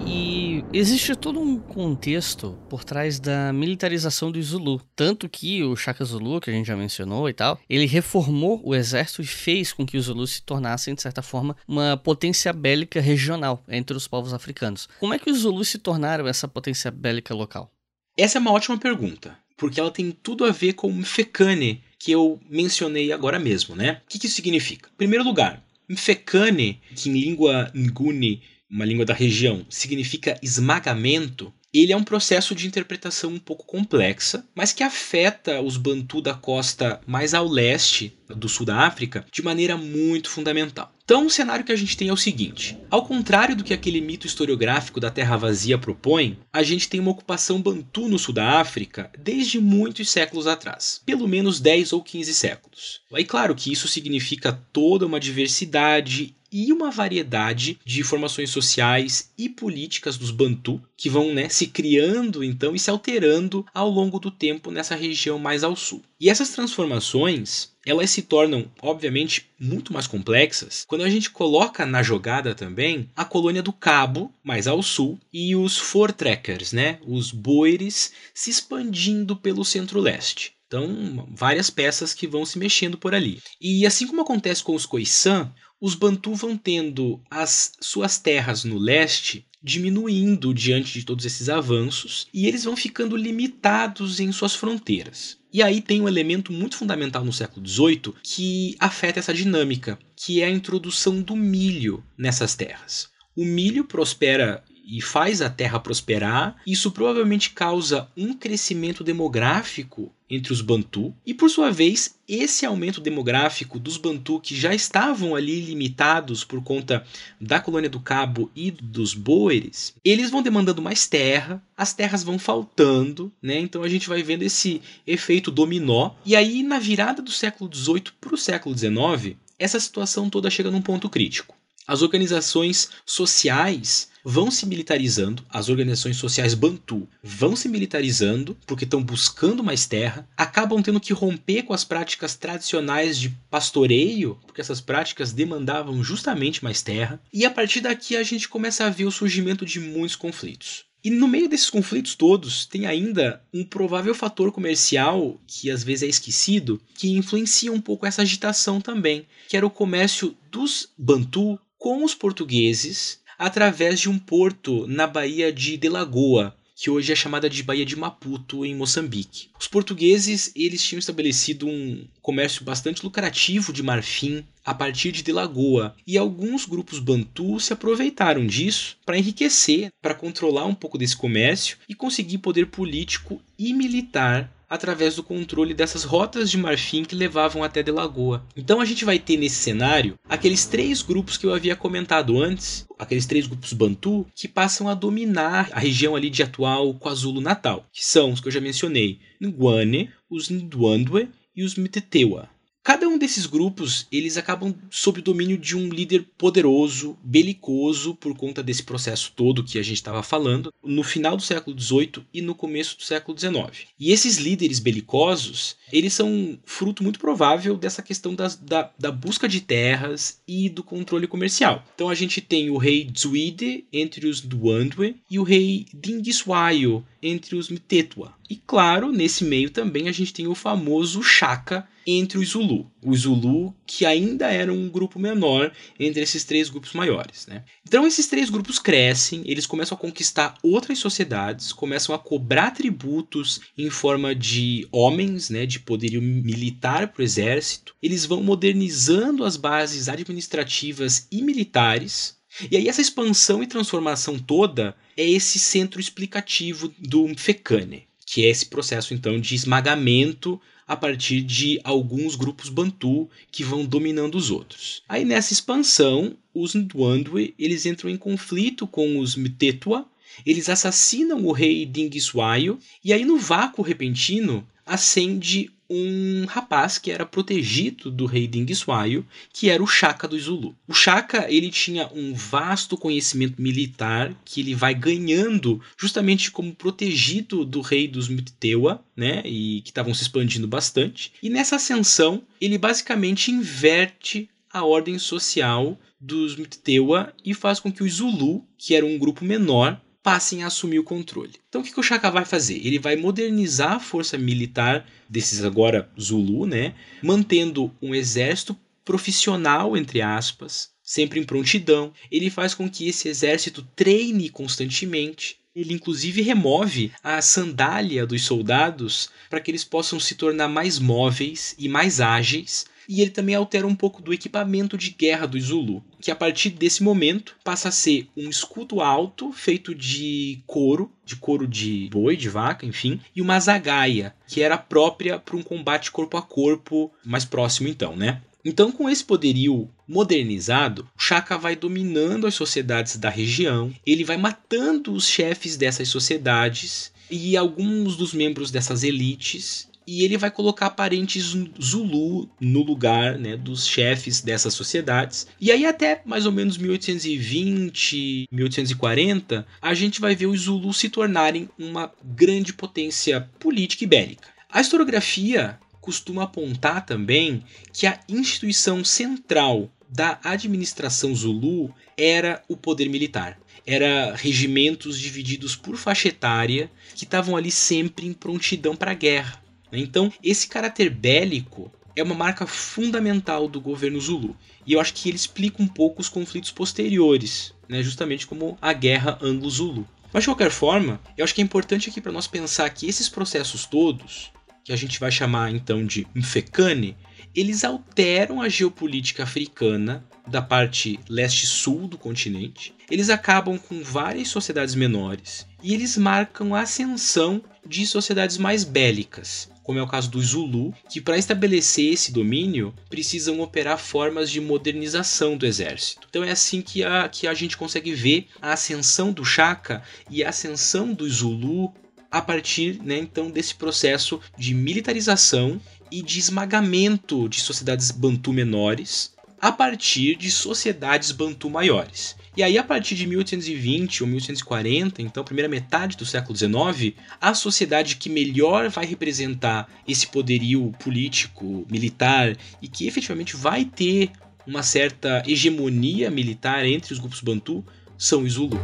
E existe todo um contexto por trás da militarização do Zulu. Tanto que o Shaka Zulu, que a gente já mencionou e tal, ele reformou o exército e fez com que os Zulus se tornassem, de certa forma, uma potência bélica regional entre os povos africanos. Como é que os Zulus se tornaram essa potência bélica local? Essa é uma ótima pergunta porque ela tem tudo a ver com Mfecane, que eu mencionei agora mesmo, né? O que, que isso significa? Em primeiro lugar, Mfecane, que em língua Nguni, uma língua da região, significa esmagamento, ele é um processo de interpretação um pouco complexa, mas que afeta os Bantu da costa mais ao leste do sul da África de maneira muito fundamental. Então, o cenário que a gente tem é o seguinte: ao contrário do que aquele mito historiográfico da Terra Vazia propõe, a gente tem uma ocupação bantu no sul da África desde muitos séculos atrás pelo menos 10 ou 15 séculos. Aí, claro que isso significa toda uma diversidade e uma variedade de formações sociais e políticas dos Bantu que vão né, se criando então e se alterando ao longo do tempo nessa região mais ao sul. E essas transformações elas se tornam, obviamente, muito mais complexas quando a gente coloca na jogada também a colônia do Cabo, mais ao sul, e os Fortrekkers, né, os boeres se expandindo pelo centro-leste. Então, várias peças que vão se mexendo por ali. E assim como acontece com os Khoisan, os Bantu vão tendo as suas terras no leste diminuindo diante de todos esses avanços e eles vão ficando limitados em suas fronteiras. E aí tem um elemento muito fundamental no século XVIII que afeta essa dinâmica, que é a introdução do milho nessas terras. O milho prospera e faz a terra prosperar, isso provavelmente causa um crescimento demográfico entre os Bantu, e por sua vez, esse aumento demográfico dos Bantu que já estavam ali limitados por conta da colônia do Cabo e dos Boeres, eles vão demandando mais terra, as terras vão faltando, né? Então a gente vai vendo esse efeito dominó, e aí na virada do século XVIII para o século XIX, essa situação toda chega num ponto crítico. As organizações sociais vão se militarizando, as organizações sociais Bantu vão se militarizando porque estão buscando mais terra, acabam tendo que romper com as práticas tradicionais de pastoreio, porque essas práticas demandavam justamente mais terra, e a partir daqui a gente começa a ver o surgimento de muitos conflitos. E no meio desses conflitos todos, tem ainda um provável fator comercial que às vezes é esquecido, que influencia um pouco essa agitação também, que era o comércio dos Bantu com os portugueses através de um porto na Baía de Delagoa, que hoje é chamada de Baía de Maputo, em Moçambique. Os portugueses eles tinham estabelecido um comércio bastante lucrativo de marfim a partir de Delagoa, e alguns grupos bantu se aproveitaram disso para enriquecer, para controlar um pouco desse comércio e conseguir poder político e militar através do controle dessas rotas de marfim que levavam até Delagoa. Então a gente vai ter nesse cenário aqueles três grupos que eu havia comentado antes, aqueles três grupos Bantu, que passam a dominar a região ali de atual KwaZulu-Natal, que são os que eu já mencionei, Nguane, os Ndwandwe e os Mtetewa. Cada um desses grupos, eles acabam sob o domínio de um líder poderoso, belicoso, por conta desse processo todo que a gente estava falando, no final do século XVIII e no começo do século XIX. E esses líderes belicosos, eles são fruto muito provável dessa questão das, da, da busca de terras e do controle comercial. Então a gente tem o rei Zwide entre os Duandwe e o rei Dingiswayo entre os Mtetwa. E claro, nesse meio também a gente tem o famoso Chaka entre os Zulu. Os Zulu, que ainda eram um grupo menor entre esses três grupos maiores. Né? Então, esses três grupos crescem, eles começam a conquistar outras sociedades, começam a cobrar tributos em forma de homens, né, de poderio militar para o exército. Eles vão modernizando as bases administrativas e militares. E aí, essa expansão e transformação toda é esse centro explicativo do Mfecane, que é esse processo então de esmagamento a partir de alguns grupos bantu que vão dominando os outros. Aí nessa expansão, os Ndwandwe, eles entram em conflito com os Mtetwa, eles assassinam o rei Dingiswayo e aí no vácuo repentino acende um rapaz que era protegido do rei Dingiswayo, que era o Shaka do Zulu. O Shaka ele tinha um vasto conhecimento militar que ele vai ganhando justamente como protegido do rei dos Mtewa, né, e que estavam se expandindo bastante. E nessa ascensão, ele basicamente inverte a ordem social dos Mtewa e faz com que o Zulu, que era um grupo menor, passem a assumir o controle. Então o que, que o Chaka vai fazer? Ele vai modernizar a força militar desses agora Zulu, né? Mantendo um exército profissional, entre aspas, sempre em prontidão. Ele faz com que esse exército treine constantemente. Ele inclusive remove a sandália dos soldados para que eles possam se tornar mais móveis e mais ágeis e ele também altera um pouco do equipamento de guerra do Zulu, que a partir desse momento passa a ser um escudo alto feito de couro, de couro de boi, de vaca, enfim, e uma zagaia, que era própria para um combate corpo a corpo mais próximo então, né? Então, com esse poderio modernizado, Shaka vai dominando as sociedades da região, ele vai matando os chefes dessas sociedades e alguns dos membros dessas elites e ele vai colocar parentes Zulu no lugar né, dos chefes dessas sociedades. E aí, até mais ou menos 1820, 1840, a gente vai ver os Zulus se tornarem uma grande potência política e bélica. A historiografia costuma apontar também que a instituição central da administração Zulu era o poder militar. Era regimentos divididos por faixa etária que estavam ali sempre em prontidão para a guerra. Então, esse caráter bélico é uma marca fundamental do governo Zulu. E eu acho que ele explica um pouco os conflitos posteriores, né? justamente como a guerra anglo-zulu. Mas de qualquer forma, eu acho que é importante aqui para nós pensar que esses processos todos, que a gente vai chamar então de Mfecane, eles alteram a geopolítica africana da parte leste-sul do continente. Eles acabam com várias sociedades menores e eles marcam a ascensão de sociedades mais bélicas, como é o caso do Zulu, que para estabelecer esse domínio precisam operar formas de modernização do exército. Então é assim que a, que a gente consegue ver a ascensão do Shaka e a ascensão do Zulu a partir né, então desse processo de militarização e de esmagamento de sociedades bantu menores a partir de sociedades bantu maiores. E aí, a partir de 1820 ou 1840, então, primeira metade do século XIX, a sociedade que melhor vai representar esse poderio político, militar e que efetivamente vai ter uma certa hegemonia militar entre os grupos bantu são os Zulu.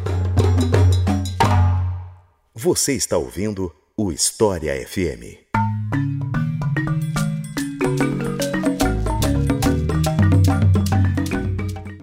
Você está ouvindo o História FM.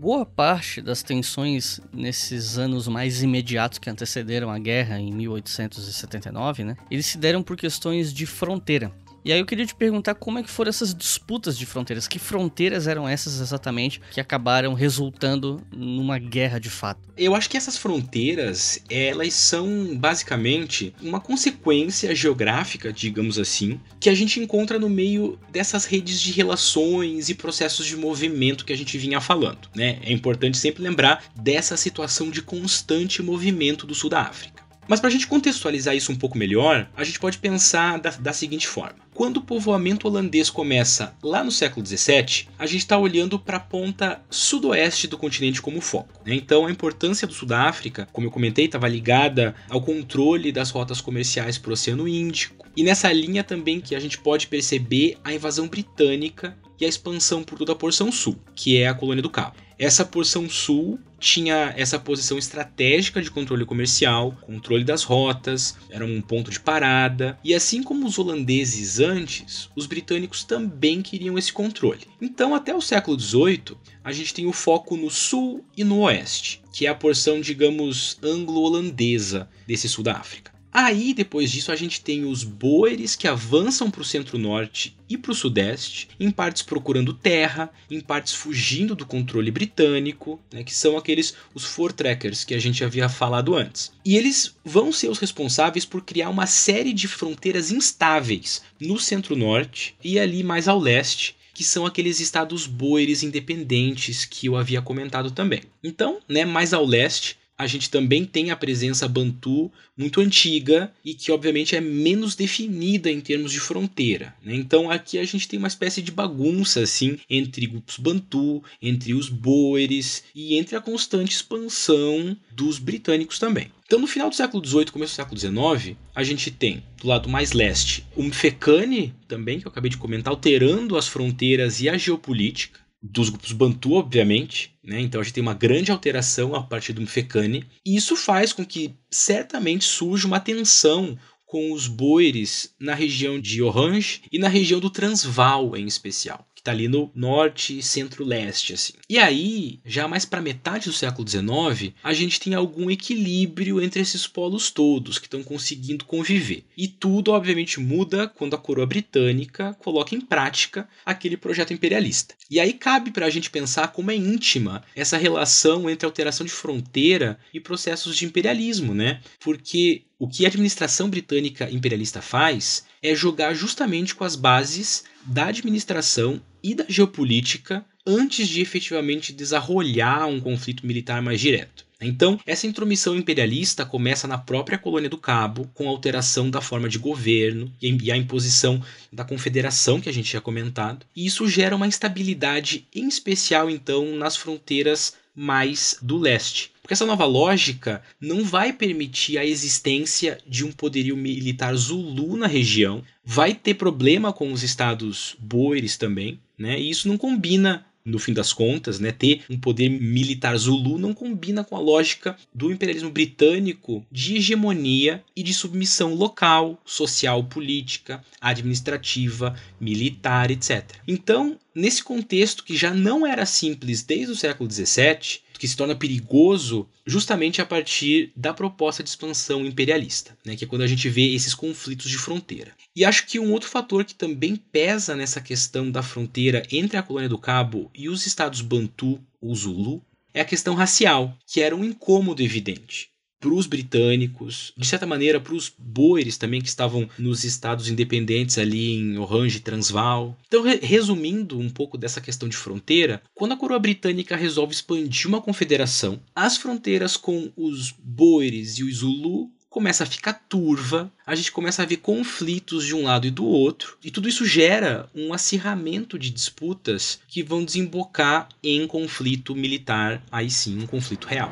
Boa parte das tensões nesses anos mais imediatos que antecederam a guerra em 1879, né, eles se deram por questões de fronteira. E aí eu queria te perguntar como é que foram essas disputas de fronteiras. Que fronteiras eram essas exatamente que acabaram resultando numa guerra de fato? Eu acho que essas fronteiras, elas são basicamente uma consequência geográfica, digamos assim, que a gente encontra no meio dessas redes de relações e processos de movimento que a gente vinha falando, né? É importante sempre lembrar dessa situação de constante movimento do sul da África. Mas para a gente contextualizar isso um pouco melhor, a gente pode pensar da, da seguinte forma: quando o povoamento holandês começa lá no século XVII, a gente está olhando para a ponta sudoeste do continente como foco. Né? Então, a importância do Sul da África, como eu comentei, estava ligada ao controle das rotas comerciais para o Oceano Índico. E nessa linha também que a gente pode perceber a invasão britânica e a expansão por toda a porção sul, que é a colônia do Cabo. Essa porção sul tinha essa posição estratégica de controle comercial, controle das rotas, era um ponto de parada, e assim como os holandeses antes, os britânicos também queriam esse controle. Então, até o século XVIII, a gente tem o foco no sul e no oeste, que é a porção, digamos, anglo-holandesa desse sul da África. Aí, depois disso, a gente tem os boeres que avançam para o centro-norte e para o sudeste, em partes procurando terra, em partes fugindo do controle britânico, né, que são aqueles os Fortrekkers que a gente havia falado antes. E eles vão ser os responsáveis por criar uma série de fronteiras instáveis no centro-norte e ali mais ao leste, que são aqueles estados boeres independentes que eu havia comentado também. Então, né, mais ao leste, a gente também tem a presença bantu muito antiga e que obviamente é menos definida em termos de fronteira. Né? Então aqui a gente tem uma espécie de bagunça assim entre grupos bantu, entre os boeres e entre a constante expansão dos britânicos também. Então, no final do século XVIII, começo do século XIX, a gente tem, do lado mais leste, o Mfecane, também, que eu acabei de comentar, alterando as fronteiras e a geopolítica dos grupos Bantu, obviamente, né? Então a gente tem uma grande alteração a partir do Mfecane, e isso faz com que certamente surja uma tensão com os boeres na região de Orange e na região do Transvaal em especial está ali no norte, centro-leste, assim. E aí, já mais para metade do século XIX, a gente tem algum equilíbrio entre esses polos todos que estão conseguindo conviver. E tudo, obviamente, muda quando a coroa britânica coloca em prática aquele projeto imperialista. E aí cabe para a gente pensar como é íntima essa relação entre alteração de fronteira e processos de imperialismo, né? Porque o que a administração britânica imperialista faz é jogar justamente com as bases da administração e da geopolítica antes de efetivamente desarrolhar um conflito militar mais direto. Então, essa intromissão imperialista começa na própria colônia do Cabo, com a alteração da forma de governo e a imposição da confederação que a gente tinha comentado, e isso gera uma instabilidade, em especial então nas fronteiras mais do leste. Porque essa nova lógica não vai permitir a existência de um poderio militar zulu na região, vai ter problema com os estados boeres também, né? E isso não combina no fim das contas, né, ter um poder militar zulu não combina com a lógica do imperialismo britânico de hegemonia e de submissão local, social, política, administrativa, militar, etc. Então, nesse contexto que já não era simples desde o século XVII, que se torna perigoso justamente a partir da proposta de expansão imperialista, né, que é quando a gente vê esses conflitos de fronteira. E acho que um outro fator que também pesa nessa questão da fronteira entre a colônia do Cabo e os estados Bantu ou Zulu é a questão racial, que era um incômodo evidente para os britânicos, de certa maneira para os boeres também que estavam nos estados independentes ali em Orange e Transvaal. Então, re resumindo um pouco dessa questão de fronteira, quando a coroa britânica resolve expandir uma confederação, as fronteiras com os boeres e os Zulu começa a ficar turva, a gente começa a ver conflitos de um lado e do outro, e tudo isso gera um acirramento de disputas que vão desembocar em conflito militar, aí sim, um conflito real.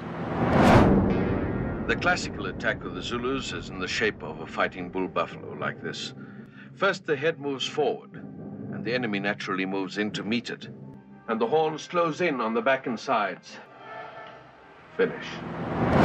The classical attack of the Zulus is in the shape of a fighting bull buffalo like this. First, the head moves forward, and the enemy naturally moves in to meet it. And the horns close in on the back and sides. Finish.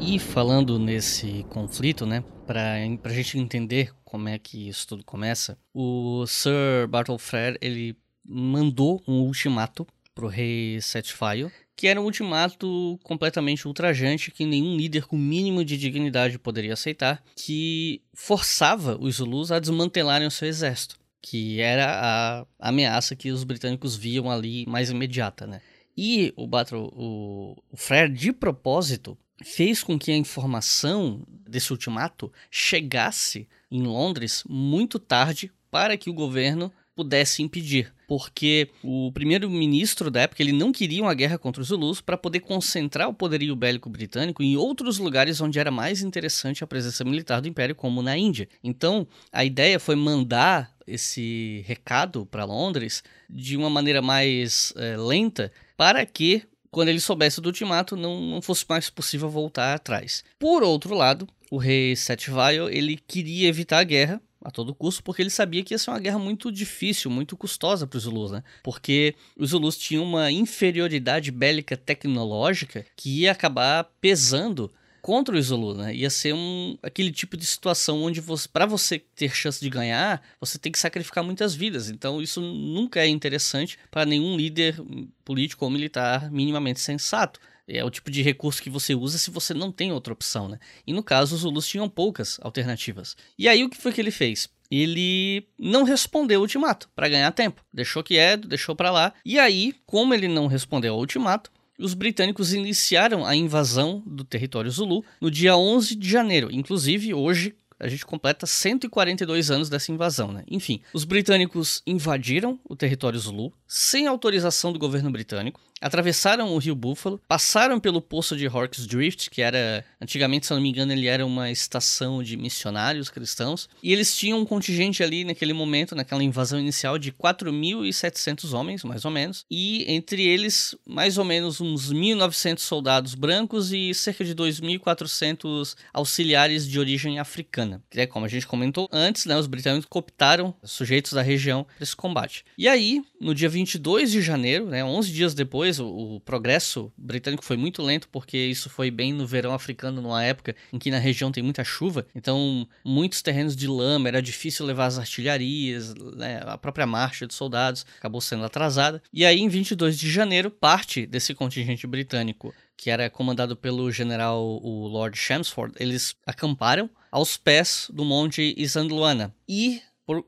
E falando nesse conflito, né, para a gente entender como é que isso tudo começa, o Sir Bartle Frere ele mandou um ultimato pro rei Setfaio que era um ultimato completamente ultrajante que nenhum líder com mínimo de dignidade poderia aceitar, que forçava os Zulus a desmantelarem o seu exército, que era a ameaça que os britânicos viam ali mais imediata, né? E o Battle, o, o Frere, de propósito, fez com que a informação desse ultimato chegasse em Londres muito tarde para que o governo pudesse impedir, porque o primeiro-ministro da época ele não queria uma guerra contra os Zulus para poder concentrar o poderio bélico britânico em outros lugares onde era mais interessante a presença militar do império, como na Índia. Então, a ideia foi mandar esse recado para Londres de uma maneira mais é, lenta para que quando ele soubesse do ultimato, não, não fosse mais possível voltar atrás. Por outro lado, o rei Setvaio ele queria evitar a guerra a todo custo, porque ele sabia que ia ser uma guerra muito difícil, muito custosa para os Zulus, né? Porque os Zulus tinham uma inferioridade bélica tecnológica que ia acabar pesando contra os Zulus, né? Ia ser um aquele tipo de situação onde você, para você ter chance de ganhar, você tem que sacrificar muitas vidas. Então isso nunca é interessante para nenhum líder político ou militar minimamente sensato. É o tipo de recurso que você usa se você não tem outra opção, né? E no caso, os Zulus tinham poucas alternativas. E aí o que foi que ele fez? Ele não respondeu o ultimato para ganhar tempo. Deixou quieto, deixou para lá. E aí, como ele não respondeu ao ultimato, os britânicos iniciaram a invasão do território Zulu no dia 11 de janeiro. Inclusive, hoje a gente completa 142 anos dessa invasão, né? Enfim, os britânicos invadiram o território Zulu sem autorização do governo britânico, atravessaram o rio Buffalo, passaram pelo poço de Horks Drift, que era, antigamente, se não me engano, ele era uma estação de missionários cristãos, e eles tinham um contingente ali naquele momento, naquela invasão inicial, de 4.700 homens, mais ou menos, e entre eles, mais ou menos uns 1.900 soldados brancos e cerca de 2.400 auxiliares de origem africana. Que é como a gente comentou antes, né, os britânicos cooptaram sujeitos da região para esse combate. E aí, no dia 22 de janeiro, né, 11 dias depois, o, o, progresso britânico foi muito lento, porque isso foi bem no verão africano, numa época em que na região tem muita chuva, então muitos terrenos de lama, era difícil levar as artilharias, né, a própria marcha de soldados acabou sendo atrasada. E aí, em 22 de janeiro, parte desse contingente britânico que era comandado pelo general o Lord Chelmsford, eles acamparam aos pés do Monte Isandluana. E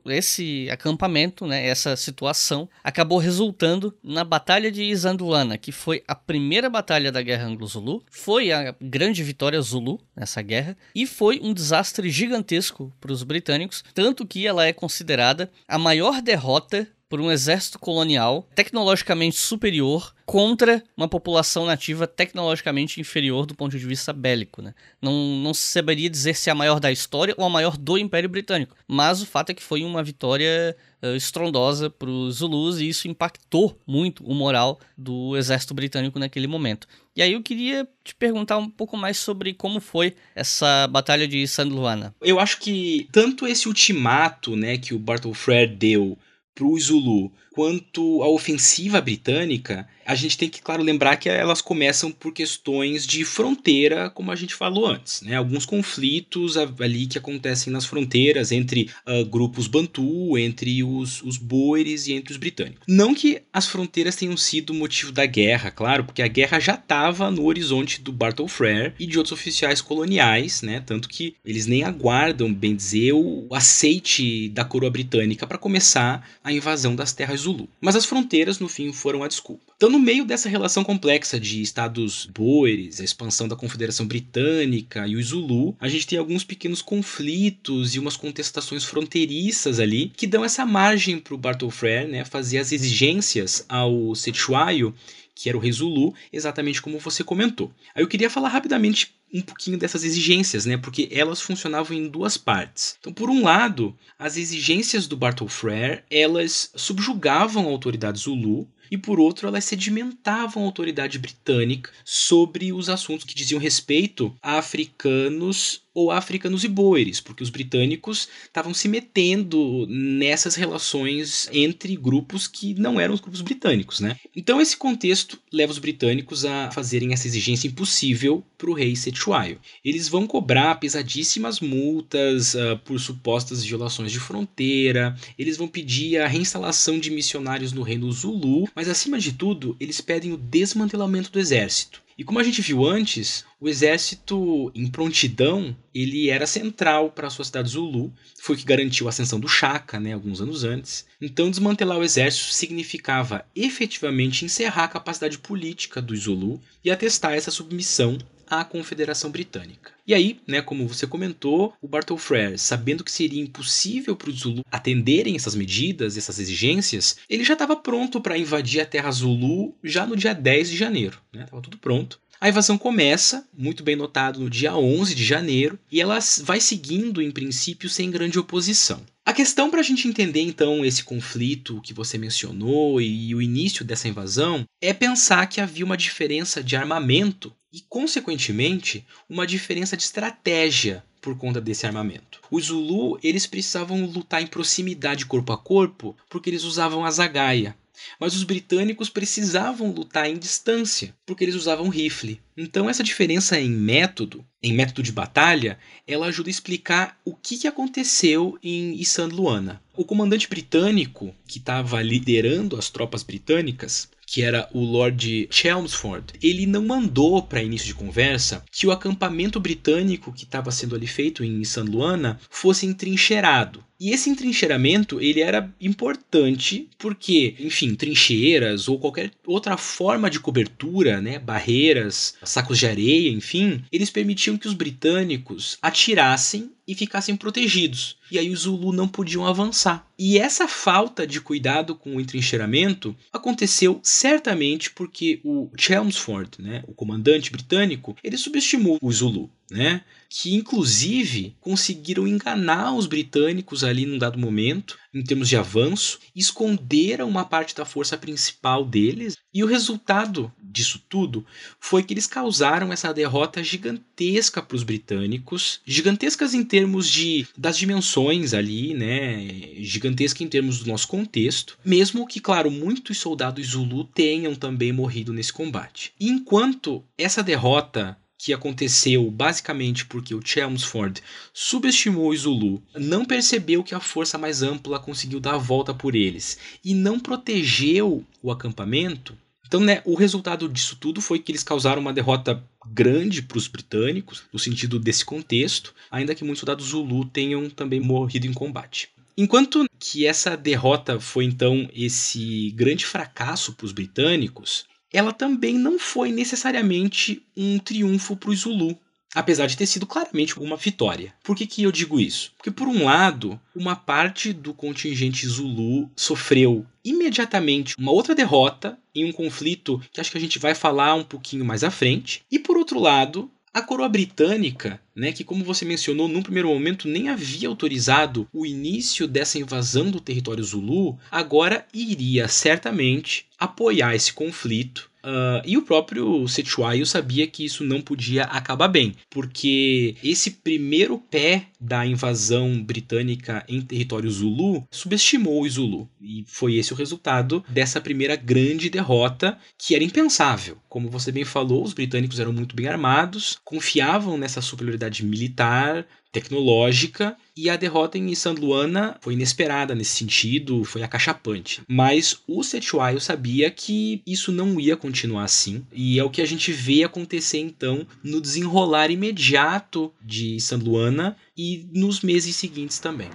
esse acampamento, né, essa situação, acabou resultando na Batalha de Isandlwana, que foi a primeira batalha da Guerra Anglo-Zulu, foi a grande vitória Zulu nessa guerra e foi um desastre gigantesco para os britânicos, tanto que ela é considerada a maior derrota por um exército colonial tecnologicamente superior contra uma população nativa tecnologicamente inferior do ponto de vista bélico. Né? Não, não se saberia dizer se é a maior da história ou a maior do Império Britânico, mas o fato é que foi uma vitória uh, estrondosa para os Zulus e isso impactou muito o moral do exército britânico naquele momento. E aí eu queria te perguntar um pouco mais sobre como foi essa batalha de San Luana. Eu acho que tanto esse ultimato né, que o Bartle Frere deu para o Zulu quanto à ofensiva britânica, a gente tem que, claro, lembrar que elas começam por questões de fronteira, como a gente falou antes. Né? Alguns conflitos ali que acontecem nas fronteiras entre uh, grupos Bantu, entre os, os boeres e entre os britânicos. Não que as fronteiras tenham sido motivo da guerra, claro, porque a guerra já estava no horizonte do Bartle Frere e de outros oficiais coloniais, né? tanto que eles nem aguardam, bem dizer, o aceite da coroa britânica para começar a invasão das terras Zulu. Mas as fronteiras, no fim, foram a desculpa. Então, no meio dessa relação complexa de estados boeres, a expansão da Confederação Britânica e o Zulu, a gente tem alguns pequenos conflitos e umas contestações fronteiriças ali que dão essa margem para o Bartle Frere né, fazer as exigências ao Sechuaio que era o rei Zulu, exatamente como você comentou. Aí eu queria falar rapidamente um pouquinho dessas exigências, né? Porque elas funcionavam em duas partes. Então, por um lado, as exigências do Bartle Frere, elas subjugavam a autoridade Zulu e por outro elas sedimentavam a autoridade britânica sobre os assuntos que diziam respeito a africanos ou africanos e boeres, porque os britânicos estavam se metendo nessas relações entre grupos que não eram os grupos britânicos, né? Então esse contexto leva os britânicos a fazerem essa exigência impossível para o rei Setuaio. Eles vão cobrar pesadíssimas multas uh, por supostas violações de fronteira, eles vão pedir a reinstalação de missionários no reino Zulu, mas acima de tudo, eles pedem o desmantelamento do exército. E como a gente viu antes, o exército em prontidão ele era central para a sociedade Zulu, foi o que garantiu a ascensão do Chaka, né, alguns anos antes. Então, desmantelar o exército significava efetivamente encerrar a capacidade política do Zulu e atestar essa submissão à Confederação Britânica. E aí, né, como você comentou, o Bartle Frere, sabendo que seria impossível para os Zulu atenderem essas medidas, essas exigências, ele já estava pronto para invadir a terra Zulu já no dia 10 de janeiro. Né? tudo pronto. A invasão começa, muito bem notado, no dia 11 de janeiro, e ela vai seguindo, em princípio, sem grande oposição. A questão para a gente entender então esse conflito que você mencionou e o início dessa invasão é pensar que havia uma diferença de armamento e, consequentemente, uma diferença de estratégia por conta desse armamento. Os Zulu eles precisavam lutar em proximidade corpo a corpo porque eles usavam a zagaia, mas os britânicos precisavam lutar em distância, porque eles usavam rifle. Então essa diferença em método, em método de batalha, ela ajuda a explicar o que aconteceu em Issan Luana. O comandante britânico, que estava liderando as tropas britânicas, que era o Lord Chelmsford, ele não mandou para início de conversa que o acampamento britânico que estava sendo ali feito em San Luana fosse entrincheirado. E esse entrincheiramento ele era importante porque, enfim, trincheiras ou qualquer outra forma de cobertura, né, barreiras, sacos de areia, enfim, eles permitiam que os britânicos atirassem e ficassem protegidos. E aí os Zulu não podiam avançar. E essa falta de cuidado com o entrincheiramento aconteceu certamente porque o Chelmsford, né, o comandante britânico, ele subestimou o Zulu né? Que inclusive conseguiram enganar os britânicos ali num dado momento, em termos de avanço, esconderam uma parte da força principal deles, e o resultado disso tudo foi que eles causaram essa derrota gigantesca para os britânicos, gigantescas em termos de das dimensões ali, né, gigantesca em termos do nosso contexto, mesmo que claro muitos soldados Zulu tenham também morrido nesse combate. Enquanto essa derrota que aconteceu basicamente porque o Chelmsford subestimou o Zulu, não percebeu que a força mais ampla conseguiu dar a volta por eles e não protegeu o acampamento. Então, né, o resultado disso tudo foi que eles causaram uma derrota grande para os britânicos, no sentido desse contexto, ainda que muitos soldados Zulu tenham também morrido em combate. Enquanto que essa derrota foi então esse grande fracasso para os britânicos, ela também não foi necessariamente um triunfo para o Zulu, apesar de ter sido claramente uma vitória. Por que, que eu digo isso? Porque, por um lado, uma parte do contingente Zulu sofreu imediatamente uma outra derrota em um conflito que acho que a gente vai falar um pouquinho mais à frente, e por outro lado, a coroa britânica, né, que como você mencionou, num primeiro momento nem havia autorizado o início dessa invasão do território Zulu, agora iria certamente apoiar esse conflito Uh, e o próprio Setuayo sabia que isso não podia acabar bem, porque esse primeiro pé da invasão britânica em território Zulu subestimou o Zulu. E foi esse o resultado dessa primeira grande derrota, que era impensável. Como você bem falou, os britânicos eram muito bem armados, confiavam nessa superioridade militar, tecnológica e a derrota em San Luana foi inesperada nesse sentido, foi acachapante. Mas o Setuayo sabia que isso não ia continuar assim e é o que a gente vê acontecer então no desenrolar imediato de San Luana e nos meses seguintes também.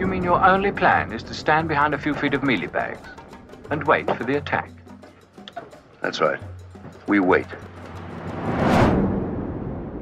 You mean your only plan is to stand behind a few feet of mealie bags and wait for the attack? That's right. We wait.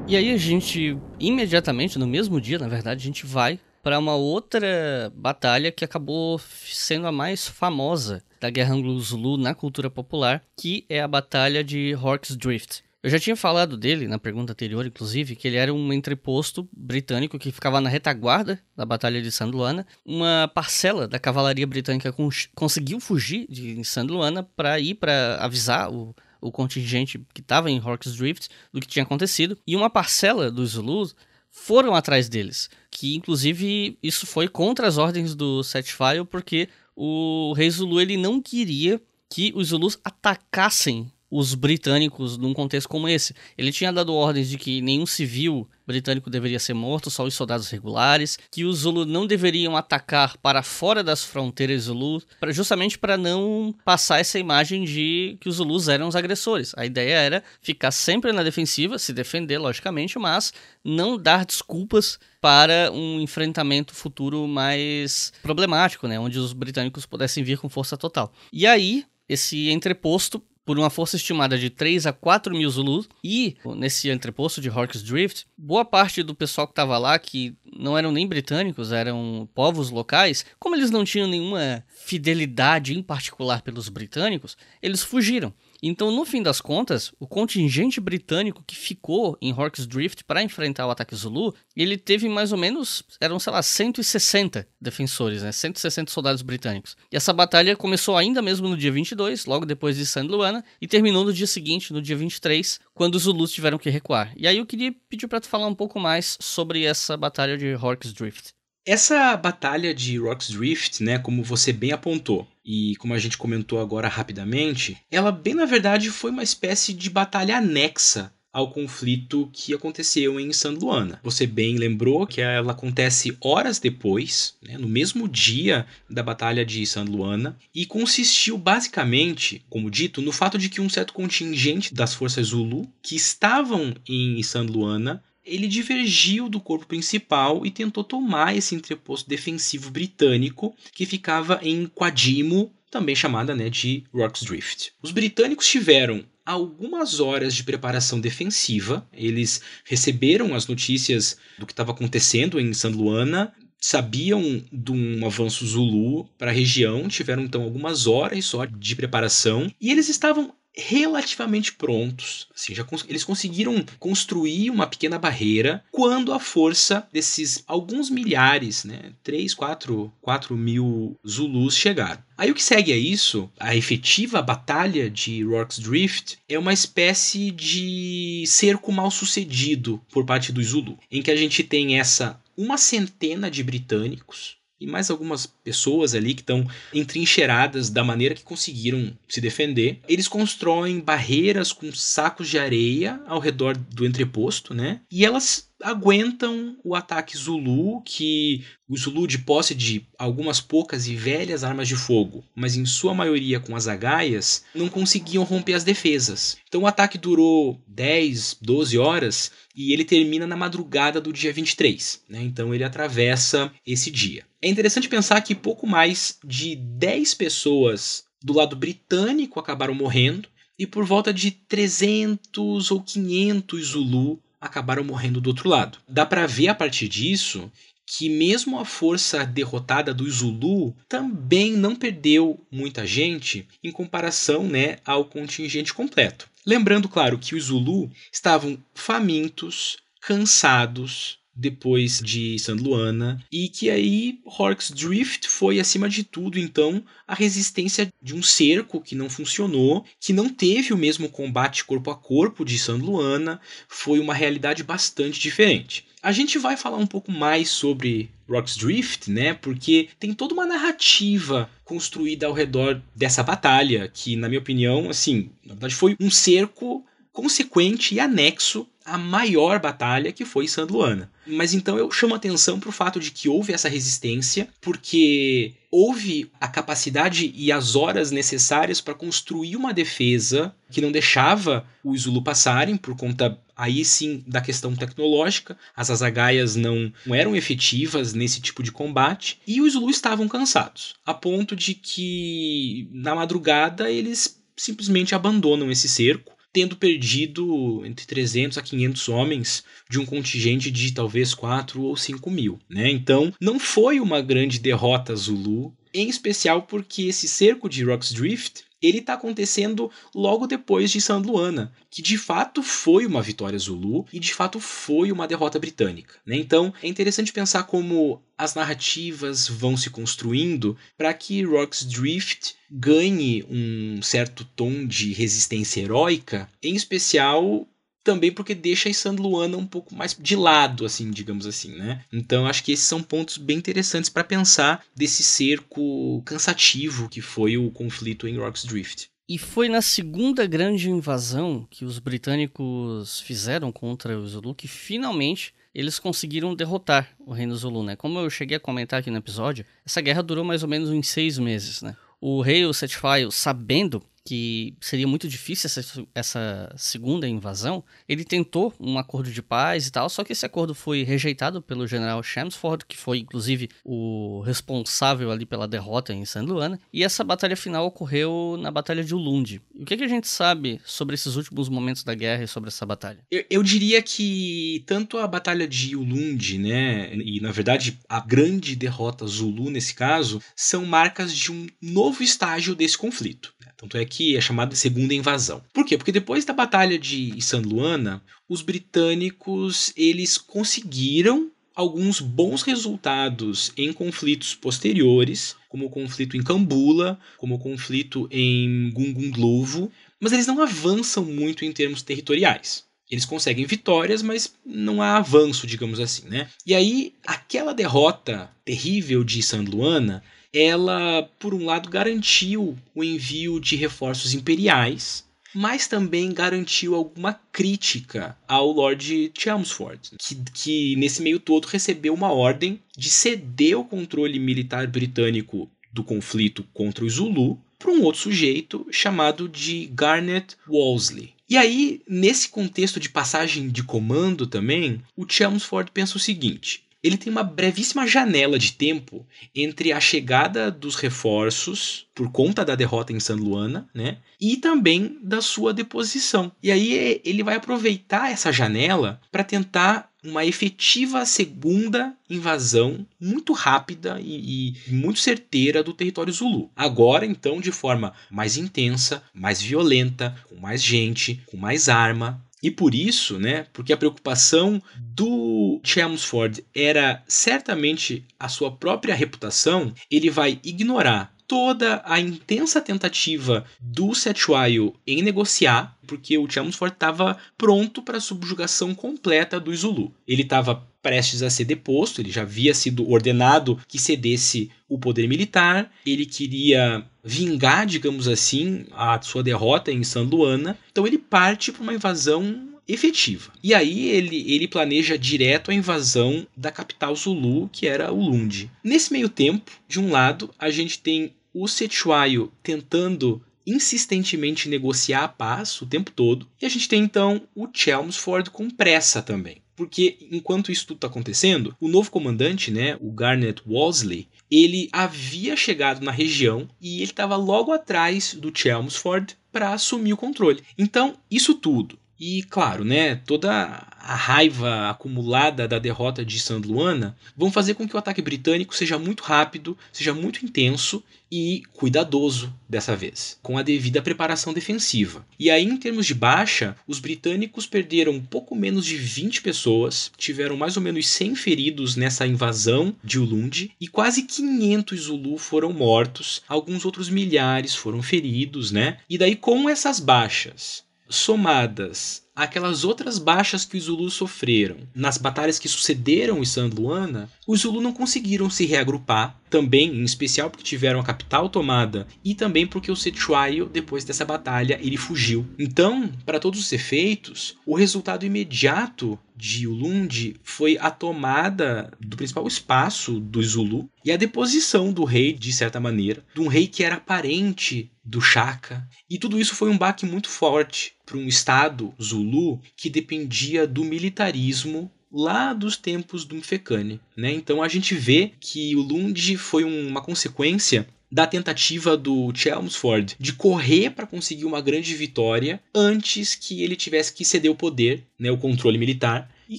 E aí a gente, imediatamente, no mesmo dia, na verdade, a gente vai para uma outra batalha que acabou sendo a mais famosa da Guerra Anglo-Zulu na cultura popular, que é a Batalha de Hork's Drift. Eu já tinha falado dele na pergunta anterior, inclusive, que ele era um entreposto britânico que ficava na retaguarda da Batalha de San Luana. Uma parcela da cavalaria britânica conseguiu fugir de San Luana para ir para avisar o, o contingente que estava em Hork's Drift do que tinha acontecido, e uma parcela dos Zulus foram atrás deles, que inclusive isso foi contra as ordens do Setfile, porque o rei Zulu ele não queria que os Zulus atacassem os britânicos num contexto como esse. Ele tinha dado ordens de que nenhum civil britânico deveria ser morto, só os soldados regulares, que os Zulu não deveriam atacar para fora das fronteiras Zulu, pra, justamente para não passar essa imagem de que os Zulus eram os agressores. A ideia era ficar sempre na defensiva, se defender, logicamente, mas não dar desculpas para um enfrentamento futuro mais problemático, né, onde os britânicos pudessem vir com força total. E aí, esse entreposto por uma força estimada de 3 a 4 mil Zulus. E nesse entreposto de Hork's Drift, boa parte do pessoal que estava lá, que não eram nem britânicos, eram povos locais, como eles não tinham nenhuma fidelidade em particular pelos britânicos, eles fugiram. Então, no fim das contas, o contingente britânico que ficou em Hork's Drift para enfrentar o ataque Zulu, ele teve mais ou menos, eram, sei lá, 160 defensores, né? 160 soldados britânicos. E essa batalha começou ainda mesmo no dia 22, logo depois de San Luana, e terminou no dia seguinte, no dia 23, quando os Zulus tiveram que recuar. E aí eu queria pedir para tu falar um pouco mais sobre essa batalha de Hork's Drift. Essa batalha de Rock's Drift, né, como você bem apontou, e como a gente comentou agora rapidamente, ela bem na verdade foi uma espécie de batalha anexa ao conflito que aconteceu em San Luana. Você bem lembrou que ela acontece horas depois, né, no mesmo dia da Batalha de San Luana, e consistiu basicamente, como dito, no fato de que um certo contingente das forças Zulu que estavam em San Luana ele divergiu do corpo principal e tentou tomar esse entreposto defensivo britânico que ficava em Quadimo, também chamada né, de Rock's Drift. Os britânicos tiveram algumas horas de preparação defensiva, eles receberam as notícias do que estava acontecendo em San Luana, sabiam de um avanço Zulu para a região, tiveram então algumas horas só de preparação e eles estavam relativamente prontos. Assim, já cons eles conseguiram construir uma pequena barreira quando a força desses alguns milhares, né, 3, 4, 4 mil Zulus chegaram. Aí o que segue a isso, a efetiva batalha de Rorke's Drift, é uma espécie de cerco mal sucedido por parte do Zulu, em que a gente tem essa uma centena de britânicos e mais algumas pessoas ali que estão entrincheiradas da maneira que conseguiram se defender. Eles constroem barreiras com sacos de areia ao redor do entreposto, né? E elas aguentam o ataque Zulu, que o Zulu de posse de algumas poucas e velhas armas de fogo, mas em sua maioria com as agaias, não conseguiam romper as defesas. Então o ataque durou 10, 12 horas e ele termina na madrugada do dia 23, né? Então ele atravessa esse dia. É interessante pensar que pouco mais de 10 pessoas do lado britânico acabaram morrendo e por volta de 300 ou 500 Zulu acabaram morrendo do outro lado. Dá para ver a partir disso que mesmo a força derrotada do Zulu também não perdeu muita gente em comparação né, ao contingente completo. Lembrando, claro, que os Zulu estavam famintos, cansados, depois de San Luana e que aí Horks Drift foi acima de tudo então a resistência de um cerco que não funcionou, que não teve o mesmo combate corpo a corpo de San Luana, foi uma realidade bastante diferente. A gente vai falar um pouco mais sobre Rocks Drift, né? Porque tem toda uma narrativa construída ao redor dessa batalha, que, na minha opinião, assim, na verdade foi um cerco consequente e anexo à maior batalha que foi San Luana. Mas então eu chamo atenção para o fato de que houve essa resistência, porque houve a capacidade e as horas necessárias para construir uma defesa que não deixava os Zulu passarem por conta aí sim da questão tecnológica. As azagaias não, não eram efetivas nesse tipo de combate e os Zulu estavam cansados, a ponto de que na madrugada eles simplesmente abandonam esse cerco tendo perdido entre 300 a 500 homens de um contingente de talvez 4 ou 5 mil. Né? Então, não foi uma grande derrota Zulu, em especial porque esse cerco de Rocks Drift ele está acontecendo logo depois de San Luana, que de fato foi uma vitória Zulu e de fato foi uma derrota britânica. Né? Então é interessante pensar como as narrativas vão se construindo para que Rock's Drift ganhe um certo tom de resistência heróica, em especial também porque deixa a San Luana um pouco mais de lado, assim, digamos assim, né? Então acho que esses são pontos bem interessantes para pensar desse cerco cansativo que foi o conflito em Rocks Drift. E foi na segunda grande invasão que os britânicos fizeram contra o Zulu que finalmente eles conseguiram derrotar o reino Zulu, né? Como eu cheguei a comentar aqui no episódio, essa guerra durou mais ou menos uns seis meses, né? O rei, Setfaio, sabendo que seria muito difícil essa, essa, segunda invasão, ele tentou um acordo de paz e tal, só que esse acordo foi rejeitado pelo general Chelmsford, que foi inclusive o responsável ali pela derrota em San Luana, e essa batalha final ocorreu na Batalha de Ulund. o que, que a gente sabe sobre esses últimos momentos da guerra e sobre essa batalha? Eu, eu diria que tanto a Batalha de Ulund, né, e na verdade a grande derrota Zulu nesse caso, são marcas de um novo estágio desse conflito. Tanto é que é chamada de segunda invasão. Por quê? Porque depois da batalha de San Luana, os britânicos eles conseguiram alguns bons resultados em conflitos posteriores, como o conflito em Cambula, como o conflito em Gungunglovo, mas eles não avançam muito em termos territoriais. Eles conseguem vitórias, mas não há avanço, digamos assim, né? E aí, aquela derrota terrível de San Luana ela, por um lado, garantiu o envio de reforços imperiais, mas também garantiu alguma crítica ao Lord Chelmsford, que, que nesse meio todo recebeu uma ordem de ceder o controle militar britânico do conflito contra o Zulu para um outro sujeito chamado de Garnet Wolseley. E aí, nesse contexto de passagem de comando também, o Chelmsford pensa o seguinte: ele tem uma brevíssima janela de tempo entre a chegada dos reforços por conta da derrota em San Luana, né? E também da sua deposição. E aí ele vai aproveitar essa janela para tentar uma efetiva segunda invasão muito rápida e, e, muito certeira do território Zulu. Agora, então, de forma mais intensa, mais violenta, com mais gente, com mais arma. E por isso, né, porque a preocupação do Chelmsford era certamente a sua própria reputação, ele vai ignorar toda a intensa tentativa do Setwayo em negociar, porque o Chelmsford estava pronto para a subjugação completa do Zulu. Ele estava prestes a ser deposto, ele já havia sido ordenado que cedesse o poder militar, ele queria vingar, digamos assim, a sua derrota em San Luana, então ele parte para uma invasão efetiva. E aí ele, ele planeja direto a invasão da capital Zulu, que era o Lund. Nesse meio tempo, de um lado, a gente tem o Sechuaio tentando insistentemente negociar a paz o tempo todo, e a gente tem então o Chelmsford com pressa também. Porque enquanto isso tudo está acontecendo, o novo comandante, né, o Garnet Wolseley, ele havia chegado na região e ele estava logo atrás do Chelmsford para assumir o controle. Então, isso tudo e, claro, né, toda a raiva acumulada da derrota de San Luana vão fazer com que o ataque britânico seja muito rápido, seja muito intenso e cuidadoso dessa vez, com a devida preparação defensiva. E aí, em termos de baixa, os britânicos perderam pouco menos de 20 pessoas, tiveram mais ou menos 100 feridos nessa invasão de Ulundi e quase 500 Zulu foram mortos, alguns outros milhares foram feridos, né? E daí, com essas baixas somadas àquelas outras baixas que os Zulus sofreram nas batalhas que sucederam em San Luana, os Zulus não conseguiram se reagrupar, também em especial porque tiveram a capital tomada e também porque o Sechuaio, depois dessa batalha, ele fugiu. Então, para todos os efeitos, o resultado imediato de Ulundi foi a tomada do principal espaço do Zulu e a deposição do rei, de certa maneira, de um rei que era parente do Chaka. E tudo isso foi um baque muito forte para um estado Zulu que dependia do militarismo lá dos tempos do Mfecane, né? Então a gente vê que o Lund foi uma consequência da tentativa do Chelmsford de correr para conseguir uma grande vitória antes que ele tivesse que ceder o poder, né, o controle militar. E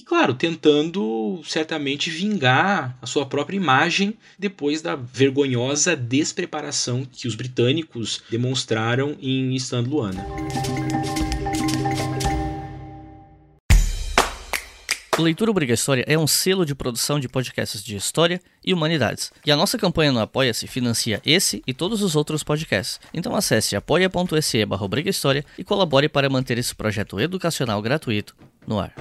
claro, tentando certamente vingar a sua própria imagem depois da vergonhosa despreparação que os britânicos demonstraram em San Luana. O Leitura Obrigatória é um selo de produção de podcasts de história e humanidades. E a nossa campanha no Apoia-se financia esse e todos os outros podcasts. Então acesse apoia.se barra e colabore para manter esse projeto educacional gratuito no ar.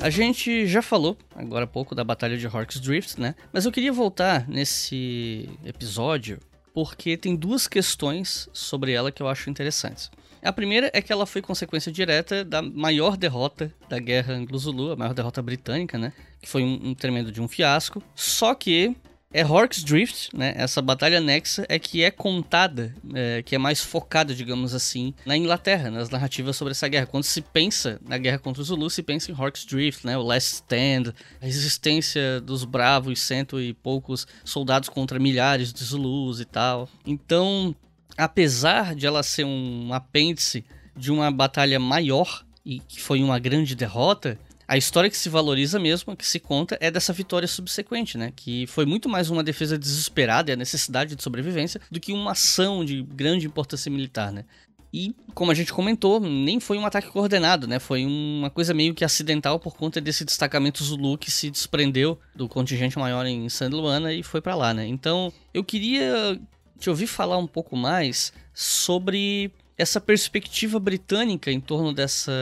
A gente já falou agora há pouco da Batalha de Horks Drift, né? Mas eu queria voltar nesse episódio porque tem duas questões sobre ela que eu acho interessantes. A primeira é que ela foi consequência direta da maior derrota da Guerra Anglo-Zulu, a maior derrota britânica, né? Que foi um, um tremendo de um fiasco. Só que é Hork's Drift, né? Essa batalha anexa é que é contada, é, que é mais focada, digamos assim, na Inglaterra, nas narrativas sobre essa guerra. Quando se pensa na guerra contra os Zulus, se pensa em Hork's Drift, né? O Last Stand, a resistência dos bravos cento e poucos soldados contra milhares de Zulus e tal. Então, apesar de ela ser um apêndice de uma batalha maior e que foi uma grande derrota, a história que se valoriza mesmo, que se conta, é dessa vitória subsequente, né? Que foi muito mais uma defesa desesperada e a necessidade de sobrevivência do que uma ação de grande importância militar, né? E, como a gente comentou, nem foi um ataque coordenado, né? Foi uma coisa meio que acidental por conta desse destacamento Zulu que se desprendeu do contingente maior em San Luana e foi para lá, né? Então, eu queria te ouvir falar um pouco mais sobre essa perspectiva britânica em torno dessa,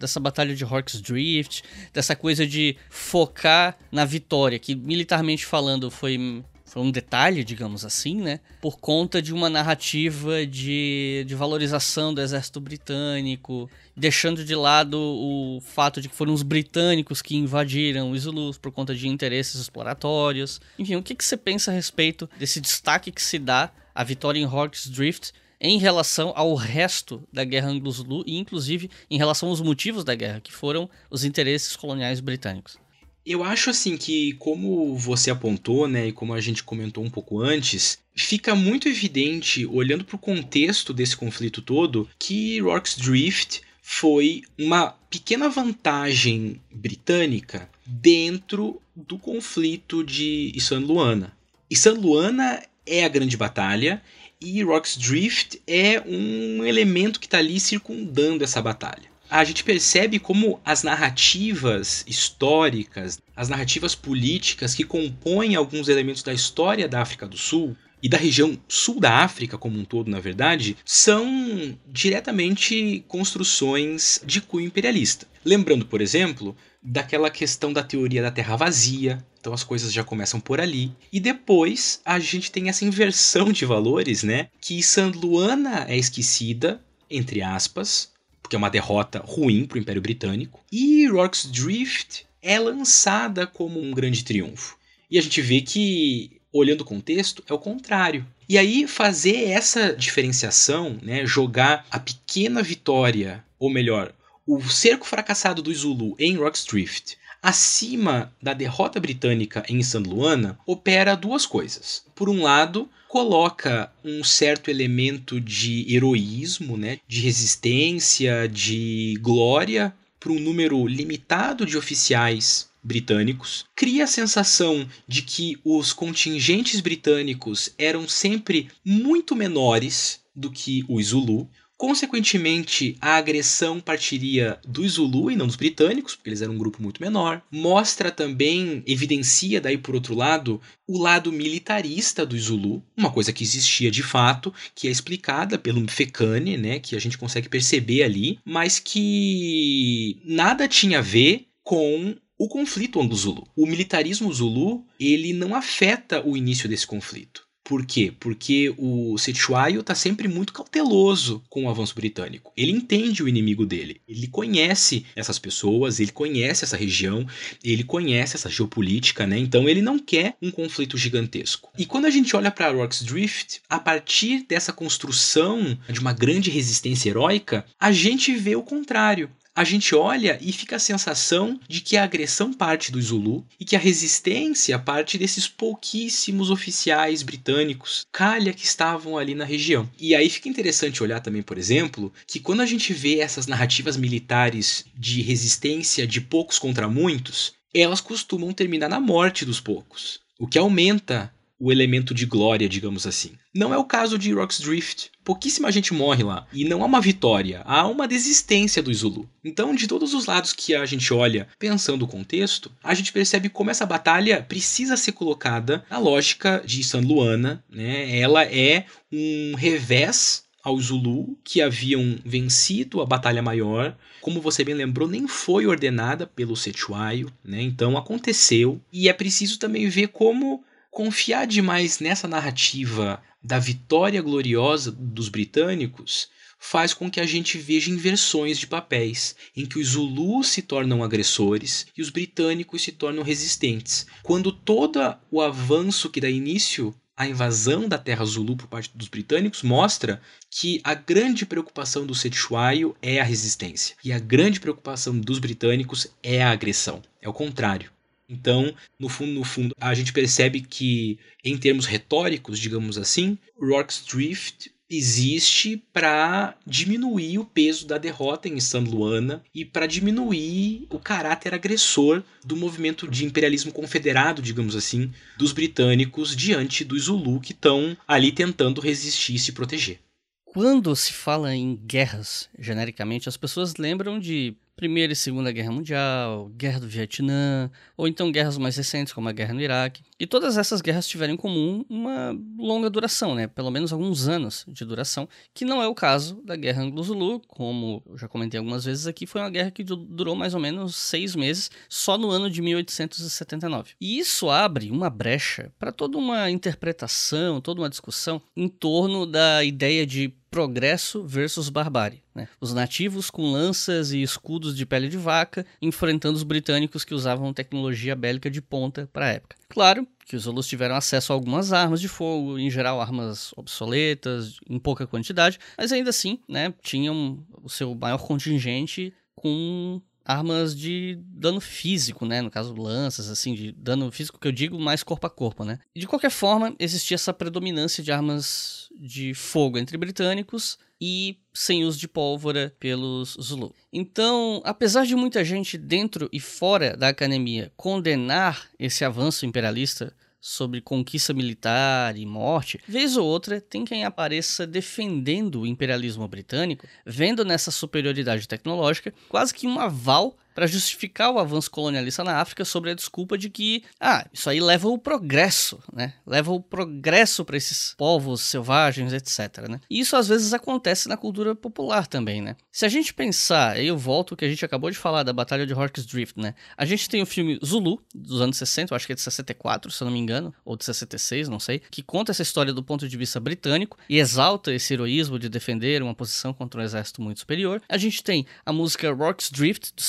dessa batalha de Hork's Drift, dessa coisa de focar na vitória, que militarmente falando foi, foi um detalhe, digamos assim, né? Por conta de uma narrativa de, de valorização do exército britânico, deixando de lado o fato de que foram os britânicos que invadiram os Zulus por conta de interesses exploratórios. Enfim, o que, que você pensa a respeito desse destaque que se dá à vitória em Hork's Drift em relação ao resto da guerra anglo-zulu e inclusive em relação aos motivos da guerra, que foram os interesses coloniais britânicos. Eu acho assim que, como você apontou, né, e como a gente comentou um pouco antes, fica muito evidente, olhando para o contexto desse conflito todo, que Rorke's Drift foi uma pequena vantagem britânica dentro do conflito de San Luana. San Luana é a grande batalha e Rorke's Drift é um elemento que está ali circundando essa batalha a gente percebe como as narrativas históricas, as narrativas políticas que compõem alguns elementos da história da África do Sul e da região sul da África como um todo, na verdade, são diretamente construções de cunho imperialista. Lembrando, por exemplo, daquela questão da teoria da terra vazia, então as coisas já começam por ali. E depois a gente tem essa inversão de valores, né? Que San Luana é esquecida, entre aspas, porque é uma derrota ruim para o Império Britânico. E Rorke's Drift é lançada como um grande triunfo. E a gente vê que, olhando o contexto, é o contrário. E aí fazer essa diferenciação, né, jogar a pequena vitória, ou melhor, o cerco fracassado do Zulu em Rorke's Drift acima da derrota britânica em San Luana, opera duas coisas. Por um lado, coloca um certo elemento de heroísmo, né, de resistência, de glória para um número limitado de oficiais britânicos, cria a sensação de que os contingentes britânicos eram sempre muito menores do que os Zulu, Consequentemente, a agressão partiria dos Zulu e não dos britânicos, porque eles eram um grupo muito menor. Mostra também, evidencia daí por outro lado, o lado militarista dos Zulu, uma coisa que existia de fato, que é explicada pelo Fekane, né, que a gente consegue perceber ali, mas que nada tinha a ver com o conflito anglo-zulu. O militarismo zulu, ele não afeta o início desse conflito. Por quê? Porque o Setuaio está sempre muito cauteloso com o avanço britânico. Ele entende o inimigo dele. Ele conhece essas pessoas, ele conhece essa região, ele conhece essa geopolítica, né? Então ele não quer um conflito gigantesco. E quando a gente olha para Rorke's Drift, a partir dessa construção de uma grande resistência heróica, a gente vê o contrário a gente olha e fica a sensação de que a agressão parte do Zulu e que a resistência parte desses pouquíssimos oficiais britânicos, calha que estavam ali na região. E aí fica interessante olhar também, por exemplo, que quando a gente vê essas narrativas militares de resistência de poucos contra muitos, elas costumam terminar na morte dos poucos, o que aumenta o elemento de glória, digamos assim. Não é o caso de Rock's Drift. Pouquíssima gente morre lá. E não há uma vitória, há uma desistência do Zulu. Então, de todos os lados que a gente olha, pensando o contexto, a gente percebe como essa batalha precisa ser colocada na lógica de San Luana. Né? Ela é um revés ao Zulu que haviam vencido a batalha maior. Como você bem lembrou, nem foi ordenada pelo Setuaio, né? Então aconteceu. E é preciso também ver como confiar demais nessa narrativa da vitória gloriosa dos britânicos faz com que a gente veja inversões de papéis, em que os Zulus se tornam agressores e os britânicos se tornam resistentes. Quando todo o avanço que dá início à invasão da terra Zulu por parte dos britânicos mostra que a grande preocupação do Setuaio é a resistência e a grande preocupação dos britânicos é a agressão. É o contrário. Então, no fundo, no fundo, a gente percebe que, em termos retóricos, digamos assim, Rorke's Drift existe para diminuir o peso da derrota em San Luana e para diminuir o caráter agressor do movimento de imperialismo confederado, digamos assim, dos britânicos diante dos Zulu que estão ali tentando resistir e se proteger. Quando se fala em guerras, genericamente, as pessoas lembram de Primeira e Segunda Guerra Mundial, Guerra do Vietnã, ou então guerras mais recentes, como a Guerra no Iraque. E todas essas guerras tiveram em comum uma longa duração, né? pelo menos alguns anos de duração, que não é o caso da Guerra Anglo-Zulu, como eu já comentei algumas vezes aqui, foi uma guerra que durou mais ou menos seis meses, só no ano de 1879. E isso abre uma brecha para toda uma interpretação, toda uma discussão em torno da ideia de progresso versus barbárie. Né? Os nativos com lanças e escudos de pele de vaca enfrentando os britânicos que usavam tecnologia bélica de ponta para a época. Claro que os Zulus tiveram acesso a algumas armas de fogo, em geral armas obsoletas, em pouca quantidade, mas ainda assim né, tinham o seu maior contingente com armas de dano físico, né? No caso, lanças, assim, de dano físico que eu digo mais corpo a corpo, né? De qualquer forma, existia essa predominância de armas de fogo entre britânicos e sem uso de pólvora pelos Zulu. Então, apesar de muita gente dentro e fora da academia condenar esse avanço imperialista sobre conquista militar e morte, vez ou outra tem quem apareça defendendo o imperialismo britânico, vendo nessa superioridade tecnológica quase que um aval para justificar o avanço colonialista na África sobre a desculpa de que, ah, isso aí leva o progresso, né? Leva o progresso para esses povos selvagens, etc, né? E isso às vezes acontece na cultura popular também, né? Se a gente pensar, eu volto que a gente acabou de falar da Batalha de Hawks Drift, né? A gente tem o filme Zulu, dos anos 60, eu acho que é de 64, se eu não me engano, ou de 66, não sei, que conta essa história do ponto de vista britânico e exalta esse heroísmo de defender uma posição contra um exército muito superior. A gente tem a música Rocks Drift, do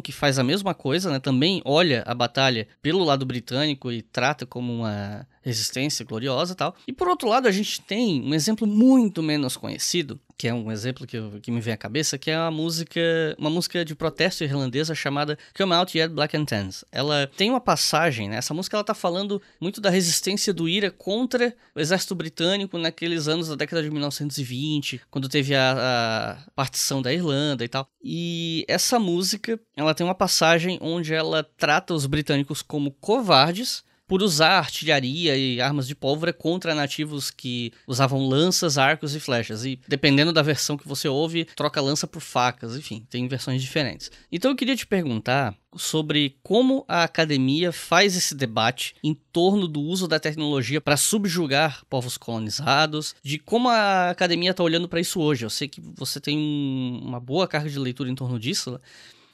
Que faz a mesma coisa, né? Também olha a batalha pelo lado britânico e trata como uma resistência gloriosa e tal. E por outro lado, a gente tem um exemplo muito menos conhecido, que é um exemplo que, eu, que me vem à cabeça, que é a música, uma música de protesto irlandesa chamada Come Out Yet Black and Tans. Ela tem uma passagem, né? Essa música ela tá falando muito da resistência do IRA contra o exército britânico naqueles anos da década de 1920, quando teve a, a partição da Irlanda e tal. E essa música, ela tem uma passagem onde ela trata os britânicos como covardes por usar artilharia e armas de pólvora contra nativos que usavam lanças, arcos e flechas. E dependendo da versão que você ouve, troca lança por facas, enfim, tem versões diferentes. Então eu queria te perguntar sobre como a academia faz esse debate em torno do uso da tecnologia para subjugar povos colonizados, de como a academia está olhando para isso hoje. Eu sei que você tem uma boa carga de leitura em torno disso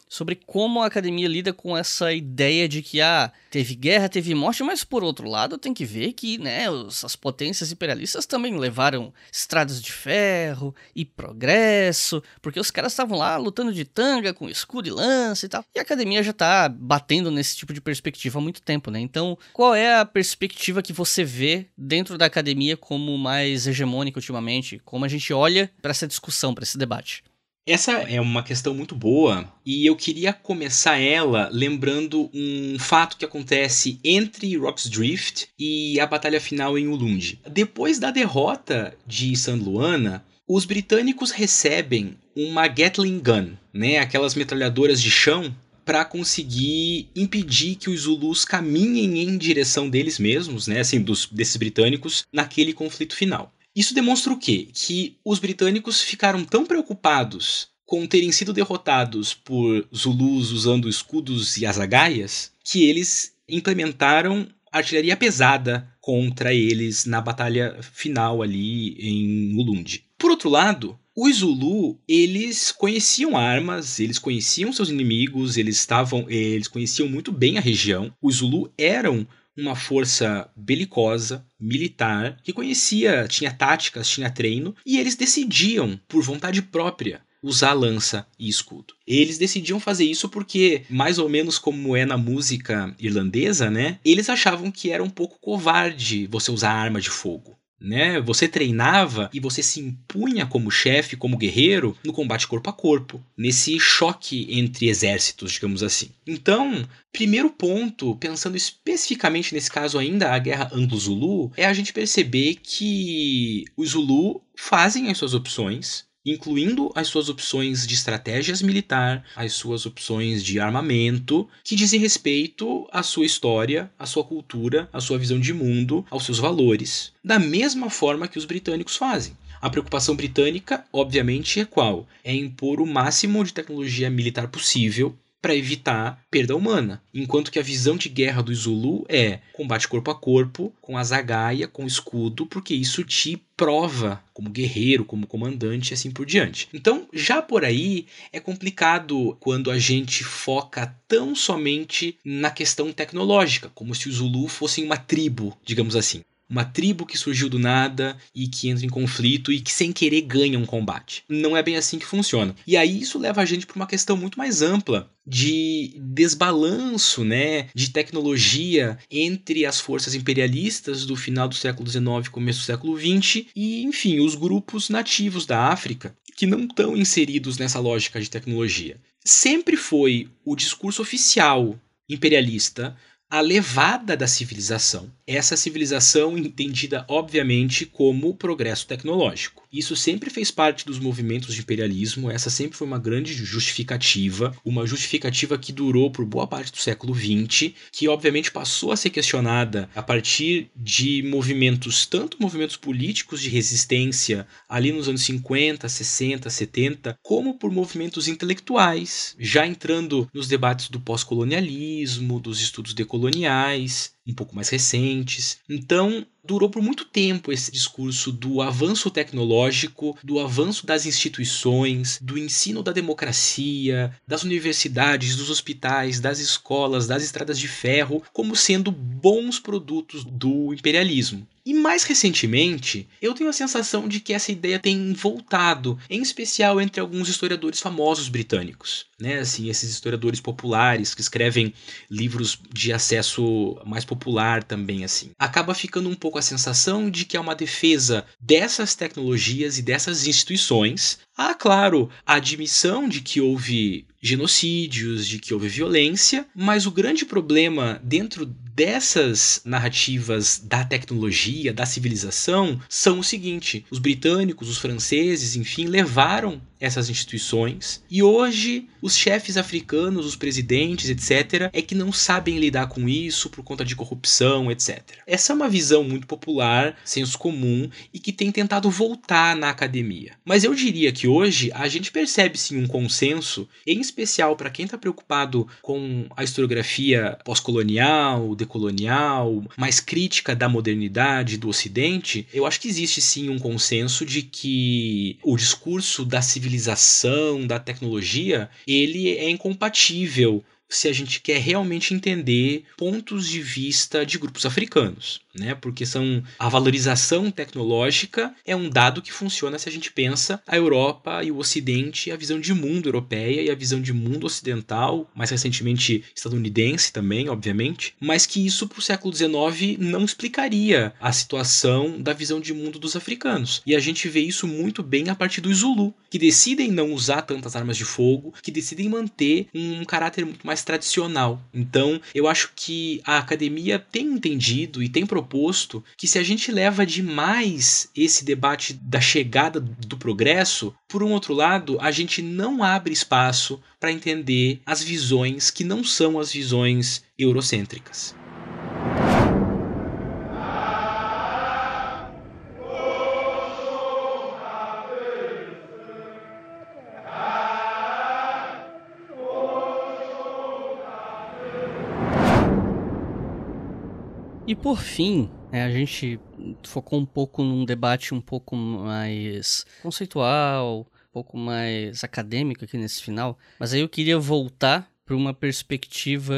sobre como a academia lida com essa ideia de que ah, teve guerra, teve morte, mas por outro lado tem que ver que né, as potências imperialistas também levaram estradas de ferro e progresso, porque os caras estavam lá lutando de tanga com escudo e lança e tal. E a academia já tá batendo nesse tipo de perspectiva há muito tempo, né? Então, qual é a perspectiva que você vê dentro da academia como mais hegemônica ultimamente? Como a gente olha para essa discussão, para esse debate? Essa é uma questão muito boa e eu queria começar ela lembrando um fato que acontece entre Rocks Drift e a batalha final em Ulundi. Depois da derrota de San Luana, os britânicos recebem uma Gatling Gun, né, aquelas metralhadoras de chão para conseguir impedir que os Zulus caminhem em direção deles mesmos, né, assim, dos, desses britânicos, naquele conflito final. Isso demonstra o quê? Que os britânicos ficaram tão preocupados com terem sido derrotados por Zulus usando escudos e azagaias que eles implementaram artilharia pesada contra eles na batalha final ali em Ulundi. Por outro lado, os Zulu, eles conheciam armas, eles conheciam seus inimigos, eles estavam, eles conheciam muito bem a região. Os Zulu eram uma força belicosa, militar, que conhecia, tinha táticas, tinha treino, e eles decidiam, por vontade própria, usar lança e escudo. Eles decidiam fazer isso porque, mais ou menos como é na música irlandesa, né? Eles achavam que era um pouco covarde você usar arma de fogo né? Você treinava e você se impunha como chefe, como guerreiro, no combate corpo a corpo, nesse choque entre exércitos, digamos assim. Então, primeiro ponto, pensando especificamente nesse caso ainda, a guerra anglo-zulu, é a gente perceber que os Zulu fazem as suas opções, incluindo as suas opções de estratégias militar, as suas opções de armamento, que dizem respeito à sua história, à sua cultura, à sua visão de mundo, aos seus valores, da mesma forma que os britânicos fazem. A preocupação britânica, obviamente, é qual? É impor o máximo de tecnologia militar possível para evitar perda humana. Enquanto que a visão de guerra do Zulu é combate corpo a corpo, com a zagaia, com escudo, porque isso te prova como guerreiro, como comandante e assim por diante. Então, já por aí é complicado quando a gente foca tão somente na questão tecnológica, como se os Zulu fossem uma tribo, digamos assim uma tribo que surgiu do nada e que entra em conflito e que sem querer ganha um combate. Não é bem assim que funciona. E aí isso leva a gente para uma questão muito mais ampla de desbalanço, né, de tecnologia entre as forças imperialistas do final do século XIX e começo do século XX e, enfim, os grupos nativos da África que não estão inseridos nessa lógica de tecnologia. sempre foi o discurso oficial imperialista a levada da civilização. Essa civilização entendida, obviamente, como progresso tecnológico. Isso sempre fez parte dos movimentos de imperialismo, essa sempre foi uma grande justificativa, uma justificativa que durou por boa parte do século XX, que obviamente passou a ser questionada a partir de movimentos, tanto movimentos políticos de resistência ali nos anos 50, 60, 70, como por movimentos intelectuais, já entrando nos debates do pós-colonialismo, dos estudos decoloniais, um pouco mais recentes. Então, durou por muito tempo esse discurso do avanço tecnológico, do avanço das instituições, do ensino da democracia, das universidades, dos hospitais, das escolas, das estradas de ferro, como sendo bons produtos do imperialismo. E mais recentemente, eu tenho a sensação de que essa ideia tem voltado, em especial entre alguns historiadores famosos britânicos, né? Assim, esses historiadores populares que escrevem livros de acesso mais popular também assim. Acaba ficando um pouco a sensação de que é uma defesa dessas tecnologias e dessas instituições. Há, claro, a admissão de que houve genocídios, de que houve violência, mas o grande problema dentro dessas narrativas da tecnologia, da civilização, são o seguinte: os britânicos, os franceses, enfim, levaram essas instituições e hoje os chefes africanos, os presidentes, etc., é que não sabem lidar com isso por conta de corrupção, etc. Essa é uma visão muito popular, senso comum e que tem tentado voltar na academia. Mas eu diria que hoje a gente percebe sim um consenso, em especial para quem está preocupado com a historiografia pós-colonial, decolonial, mais crítica da modernidade, do Ocidente, eu acho que existe sim um consenso de que o discurso da civilização, da tecnologia, ele é incompatível se a gente quer realmente entender pontos de vista de grupos africanos né? Porque são a valorização tecnológica é um dado que funciona se a gente pensa a Europa e o Ocidente, a visão de mundo europeia e a visão de mundo ocidental, mais recentemente estadunidense também, obviamente, mas que isso para o século XIX não explicaria a situação da visão de mundo dos africanos. E a gente vê isso muito bem a partir dos Zulu, que decidem não usar tantas armas de fogo, que decidem manter um caráter muito mais tradicional. Então, eu acho que a academia tem entendido e tem proposto que se a gente leva demais esse debate da chegada do progresso, por um outro lado, a gente não abre espaço para entender as visões que não são as visões eurocêntricas. E por fim, é, a gente focou um pouco num debate um pouco mais conceitual, um pouco mais acadêmico aqui nesse final, mas aí eu queria voltar para uma perspectiva,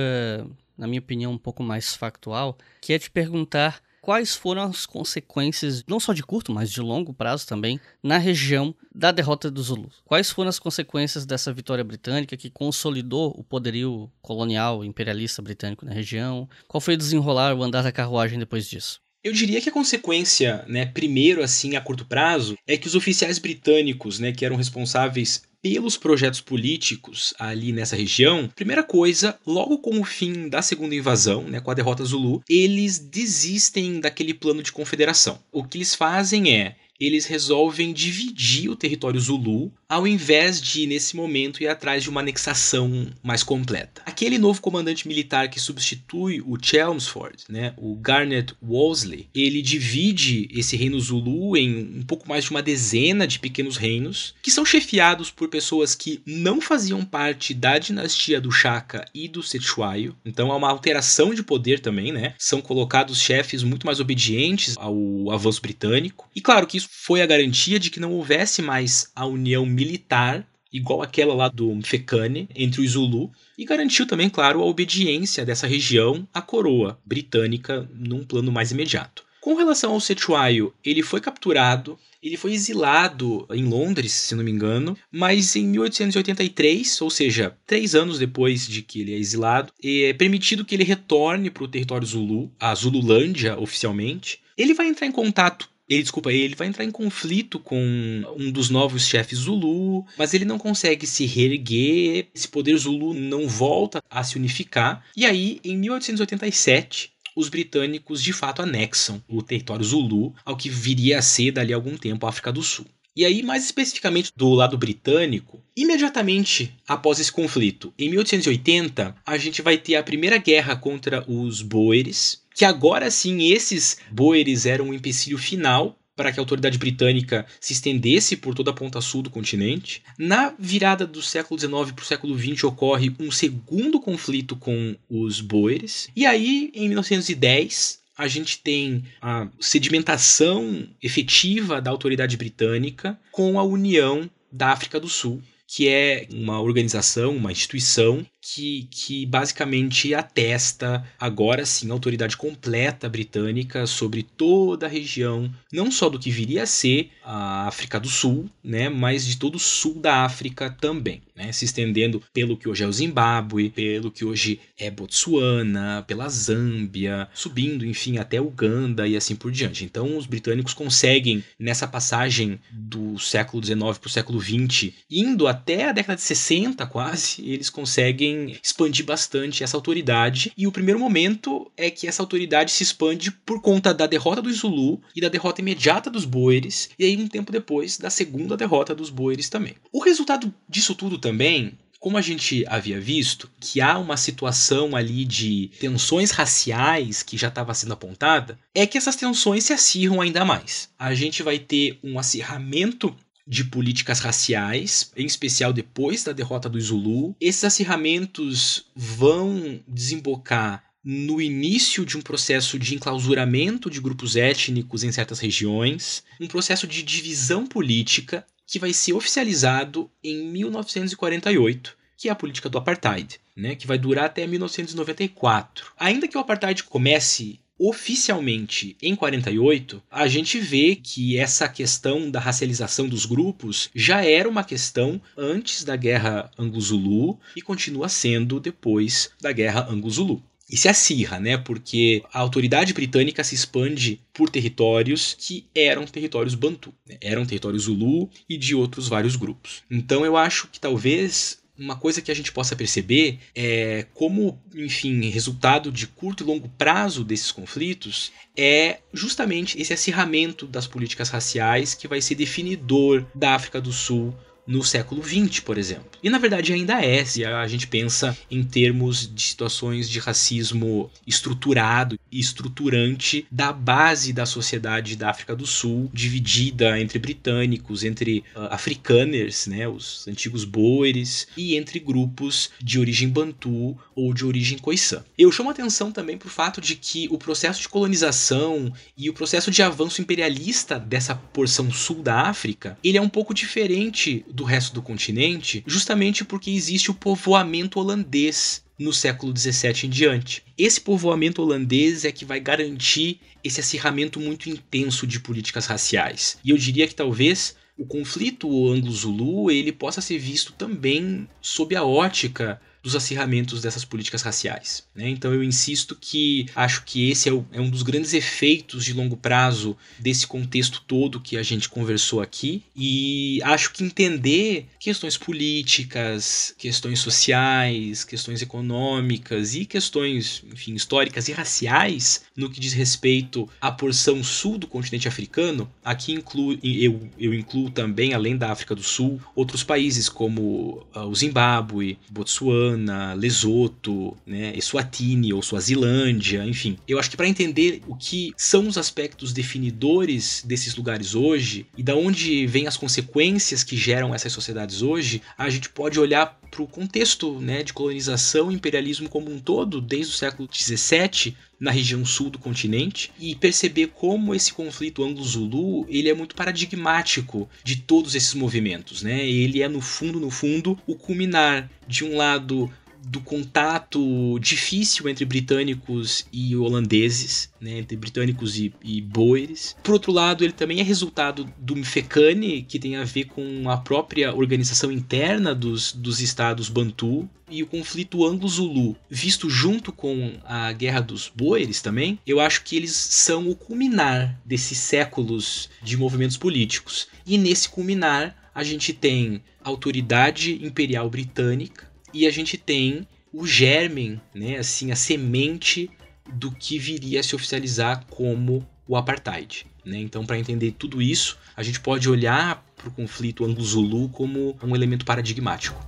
na minha opinião, um pouco mais factual, que é te perguntar quais foram as consequências, não só de curto, mas de longo prazo também, na região da derrota dos Zulus. Quais foram as consequências dessa vitória britânica que consolidou o poderio colonial imperialista britânico na região? Qual foi o desenrolar, o andar da carruagem depois disso? Eu diria que a consequência, né, primeiro assim a curto prazo, é que os oficiais britânicos, né, que eram responsáveis pelos projetos políticos ali nessa região, primeira coisa, logo com o fim da segunda invasão, né, com a derrota Zulu, eles desistem daquele plano de confederação. O que eles fazem é eles resolvem dividir o território Zulu, ao invés de, nesse momento, ir atrás de uma anexação mais completa. Aquele novo comandante militar que substitui o Chelmsford, né, o Garnet Wolseley, ele divide esse reino Zulu em um pouco mais de uma dezena de pequenos reinos, que são chefiados por pessoas que não faziam parte da dinastia do Shaka e do Sechuaio. Então há uma alteração de poder também, né? São colocados chefes muito mais obedientes ao avanço britânico. E claro que isso foi a garantia de que não houvesse mais a união militar igual aquela lá do Mfecane entre os Zulu e garantiu também, claro, a obediência dessa região à coroa britânica num plano mais imediato. Com relação ao Setuaio, ele foi capturado, ele foi exilado em Londres, se não me engano, mas em 1883, ou seja, três anos depois de que ele é exilado, é permitido que ele retorne para o território Zulu, a Zululândia oficialmente. Ele vai entrar em contato Ele, desculpa, ele vai entrar em conflito com um dos novos chefes Zulu, mas ele não consegue se reerguer, esse poder Zulu não volta a se unificar. E aí, em 1887, os britânicos de fato anexam o território Zulu ao que viria a ser dali algum tempo a África do Sul. E aí, mais especificamente do lado britânico, imediatamente após esse conflito, em 1880, a gente vai ter a primeira guerra contra os Boeres, que agora sim esses Boeres eram um empecilho final para que a autoridade britânica se estendesse por toda a ponta sul do continente. Na virada do século XIX para o século XX ocorre um segundo conflito com os Boeres. E aí, em 1910, a gente tem a sedimentação efetiva da autoridade britânica com a união da África do Sul, que é uma organização, uma instituição que, que basicamente atesta agora sim a autoridade completa britânica sobre toda a região, não só do que viria a ser a África do Sul, né, mas de todo o sul da África também, né, se estendendo pelo que hoje é o Zimbábue, pelo que hoje é Botsuana, pela Zâmbia, subindo, enfim, até Uganda e assim por diante. Então, os britânicos conseguem, nessa passagem do século XIX para o século XX, indo até a década de 60 quase, eles conseguem expandir bastante essa autoridade. E o primeiro momento é que essa autoridade se expande por conta da derrota do Zulu e da derrota imediata dos Boeres, e aí um tempo depois da segunda derrota dos Boeres também. O resultado disso tudo também como a gente havia visto, que há uma situação ali de tensões raciais que já estava sendo apontada, é que essas tensões se acirram ainda mais. A gente vai ter um acirramento de políticas raciais, em especial depois da derrota do Zulu. Esses acirramentos vão desembocar no início de um processo de enclausuramento de grupos étnicos em certas regiões, um processo de divisão política que vai ser oficializado em 1948, que é a política do apartheid, né, que vai durar até 1994. Ainda que o apartheid comece oficialmente em 48, a gente vê que essa questão da racialização dos grupos já era uma questão antes da Guerra Anglo-Zulu e continua sendo depois da Guerra Anglo-Zulu e se acirra, né? Porque a autoridade britânica se expande por territórios que eram territórios bantu, né? eram territórios Zulu e de outros vários grupos. Então eu acho que talvez uma coisa que a gente possa perceber é como, enfim, resultado de curto e longo prazo desses conflitos é justamente esse acirramento das políticas raciais que vai ser definidor da África do Sul no século XX, por exemplo. E na verdade ainda é, se a gente pensa em termos de situações de racismo estruturado e estruturante da base da sociedade da África do Sul, dividida entre britânicos, entre uh, afrikaners, né, os antigos boeres, e entre grupos de origem bantu ou de origem khoisan. Eu chamo atenção também para o fato de que o processo de colonização e o processo de avanço imperialista dessa porção sul da África, ele é um pouco diferente do resto do continente, justamente porque existe o povoamento holandês no século XVII em diante. Esse povoamento holandês é que vai garantir esse acirramento muito intenso de políticas raciais. E eu diria que talvez o conflito anglo-zulu ele possa ser visto também sob a ótica dos acirramentos dessas políticas raciais. Né? Então eu insisto que acho que esse é, o, é, um dos grandes efeitos de longo prazo desse contexto todo que a gente conversou aqui e acho que entender questões políticas, questões sociais, questões econômicas e questões, enfim, históricas e raciais no que diz respeito à porção sul do continente africano, aqui incluo, eu, eu incluo também, além da África do Sul, outros países como uh, o Zimbábue, Botsuana, Botswana, Lesoto, né, Eswatini ou Suazilândia, enfim. Eu acho que para entender o que são os aspectos definidores desses lugares hoje e da onde vêm as consequências que geram essas sociedades hoje, a gente pode olhar para o contexto né, de colonização e imperialismo como um todo, desde o século XVII, na região sul do continente e perceber como esse conflito anglo-zulu ele é muito paradigmático de todos esses movimentos, né? Ele é no fundo, no fundo, o culminar de um lado do contato difícil entre britânicos e holandeses, né, entre britânicos e, e boeres. Por outro lado, ele também é resultado do Mfecane, que tem a ver com a própria organização interna dos, dos estados Bantu, e o conflito anglo-zulu, visto junto com a Guerra dos Boeres também, eu acho que eles são o culminar desses séculos de movimentos políticos. E nesse culminar, a gente tem a autoridade imperial britânica, e a gente tem o germen, né, assim, a semente do que viria a se oficializar como o apartheid. Né? Então, para entender tudo isso, a gente pode olhar para o conflito anglo-zulu como um elemento paradigmático.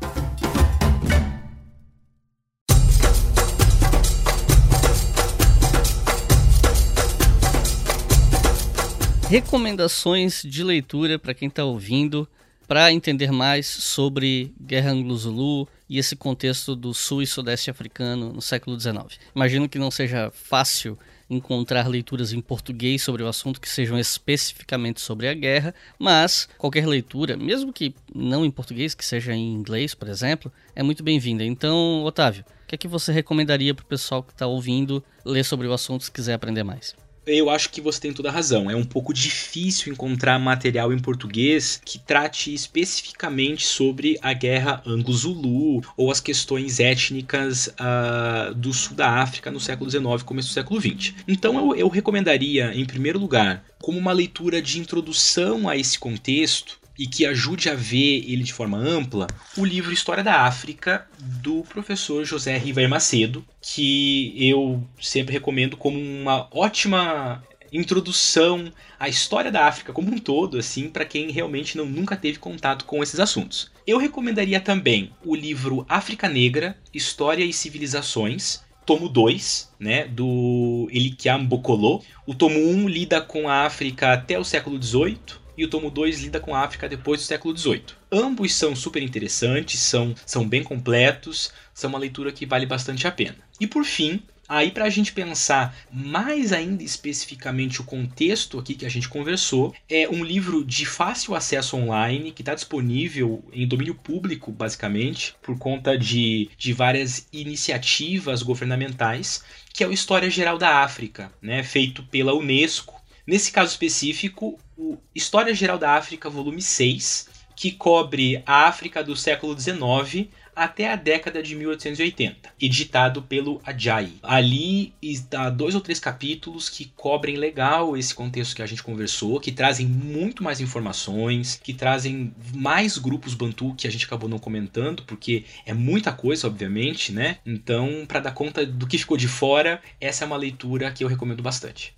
Recomendações de leitura para quem está ouvindo para entender mais sobre Guerra Anglo-Zulu e esse contexto do sul e sudeste africano no século XIX. Imagino que não seja fácil encontrar leituras em português sobre o assunto que sejam especificamente sobre a guerra, mas qualquer leitura, mesmo que não em português, que seja em inglês, por exemplo, é muito bem-vinda. Então, Otávio, o que é que você recomendaria para o pessoal que está ouvindo ler sobre o assunto se quiser aprender mais? Eu acho que você tem toda a razão. É um pouco difícil encontrar material em português que trate especificamente sobre a guerra anglo-zulu ou as questões étnicas uh, do sul da África no século XIX, começo do século XX. Então eu, eu recomendaria, em primeiro lugar, como uma leitura de introdução a esse contexto, e que ajude a ver ele de forma ampla, o livro História da África do professor José River Macedo, que eu sempre recomendo como uma ótima introdução à história da África como um todo, assim, para quem realmente não nunca teve contato com esses assuntos. Eu recomendaria também o livro África Negra: História e Civilizações, tomo 2, né, do Elikiam Bokolo. O tomo 1 um lida com a África até o século XVIII, e o tomo 2 lida com a África depois do século XVIII. Ambos são super interessantes, são, são bem completos, são uma leitura que vale bastante a pena. E por fim, aí para a gente pensar mais ainda especificamente o contexto aqui que a gente conversou, é um livro de fácil acesso online que está disponível em domínio público, basicamente, por conta de, de várias iniciativas governamentais, que é o História Geral da África, né, feito pela Unesco Nesse caso específico, o História Geral da África, volume 6, que cobre a África do século XIX até a década de 1880, editado pelo Ajay. Ali está dois ou três capítulos que cobrem legal esse contexto que a gente conversou, que trazem muito mais informações, que trazem mais grupos Bantu que a gente acabou não comentando, porque é muita coisa, obviamente, né? Então, para dar conta do que ficou de fora, essa é uma leitura que eu recomendo bastante.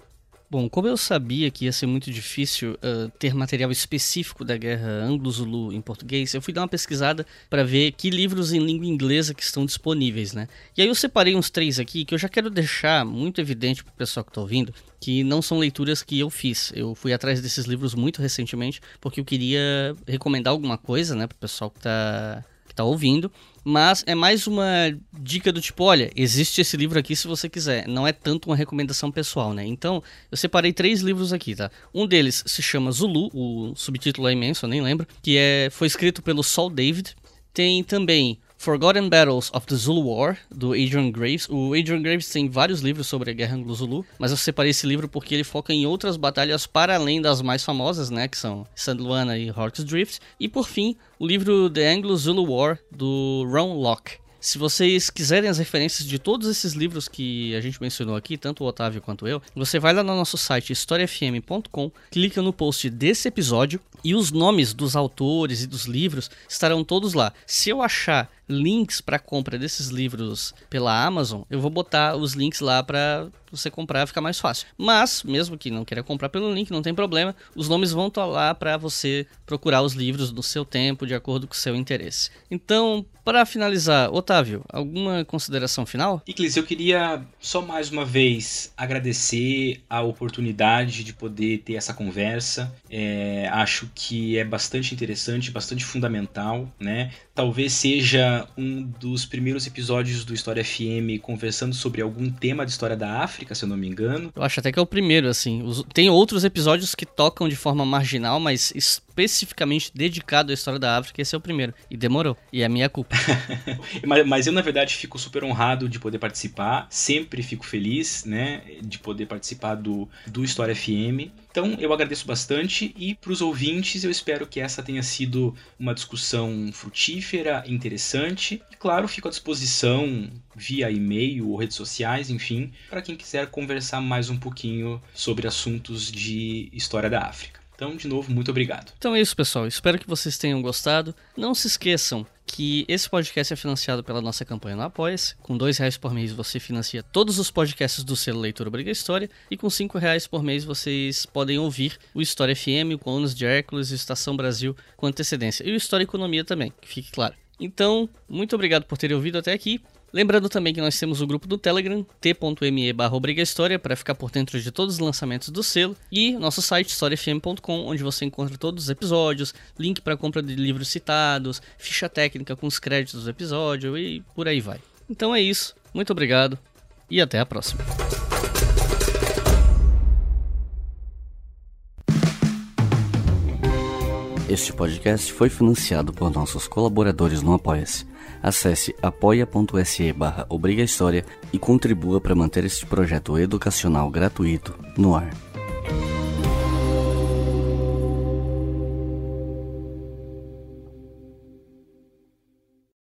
Bom, como eu sabia que ia ser muito difícil uh, ter material específico da guerra anglo-zulu em português, eu fui dar uma pesquisada para ver que livros em língua inglesa que estão disponíveis, né? E aí eu separei uns três aqui que eu já quero deixar muito evidente para o pessoal que está ouvindo que não são leituras que eu fiz. Eu fui atrás desses livros muito recentemente porque eu queria recomendar alguma coisa, né, para o pessoal que está que tá ouvindo mas é mais uma dica do tipo, olha, existe esse livro aqui se você quiser. Não é tanto uma recomendação pessoal, né? Então, eu separei três livros aqui, tá? Um deles se chama Zulu, o subtítulo é imenso, eu nem lembro, que é foi escrito pelo Saul David. Tem também Forgotten Battles of the Zulu War, do Adrian Graves. O Adrian Graves tem vários livros sobre a Guerra Anglo-Zulu, mas eu separei esse livro porque ele foca em outras batalhas para além das mais famosas, né, que são St. Luana e Hawks Drift. E por fim, o livro The Anglo-Zulu War, do Ron Locke. Se vocês quiserem as referências de todos esses livros que a gente mencionou aqui, tanto o Otávio quanto eu, você vai lá no nosso site historiafm.com, clica no post desse episódio e os nomes dos autores e dos livros estarão todos lá. Se eu achar links para compra desses livros pela Amazon, eu vou botar os links lá para você comprar, ficar mais fácil. Mas, mesmo que não queira comprar pelo link, não tem problema, os nomes vão estar lá para você procurar os livros no seu tempo, de acordo com o seu interesse. Então, para finalizar, Otávio, alguma consideração final? Iclis, eu queria só mais uma vez agradecer a oportunidade de poder ter essa conversa. É, acho que é bastante interessante, bastante fundamental, né? Talvez seja um dos primeiros episódios do História FM conversando sobre algum tema de história da África, se eu não me engano. Eu acho até que é o primeiro, assim. Tem outros episódios que tocam de forma marginal, mas especificamente dedicado à história da África, esse é o primeiro. E demorou. E é minha culpa. <laughs> mas, mas eu, na verdade, fico super honrado de poder participar. Sempre fico feliz, né? De poder participar do, do História FM. Então eu agradeço bastante e para os ouvintes eu espero que essa tenha sido uma discussão frutífera, interessante. E claro, fico à disposição via e-mail ou redes sociais, enfim, para quem quiser conversar mais um pouquinho sobre assuntos de história da África. Então, de novo, muito obrigado. Então é isso, pessoal. Espero que vocês tenham gostado. Não se esqueçam que esse podcast é financiado pela nossa campanha no Apoia-se. Com dois reais por mês você financia todos os podcasts do selo Leitura Obriga História. E com cinco reais por mês vocês podem ouvir o História FM, o Colunas de Hércules e Estação Brasil com antecedência. E o História Economia também, que fique claro. Então, muito obrigado por terem ouvido até aqui. Lembrando também que nós temos o grupo do Telegram, t.me barra para ficar por dentro de todos os lançamentos do selo, e nosso site, historiafm.com, onde você encontra todos os episódios, link para compra de livros citados, ficha técnica com os créditos do episódio e por aí vai. Então é isso, muito obrigado e até a próxima. Este podcast foi financiado por nossos colaboradores no Apoia-se. Acesse apoia.se barra e contribua para manter este projeto educacional gratuito no ar.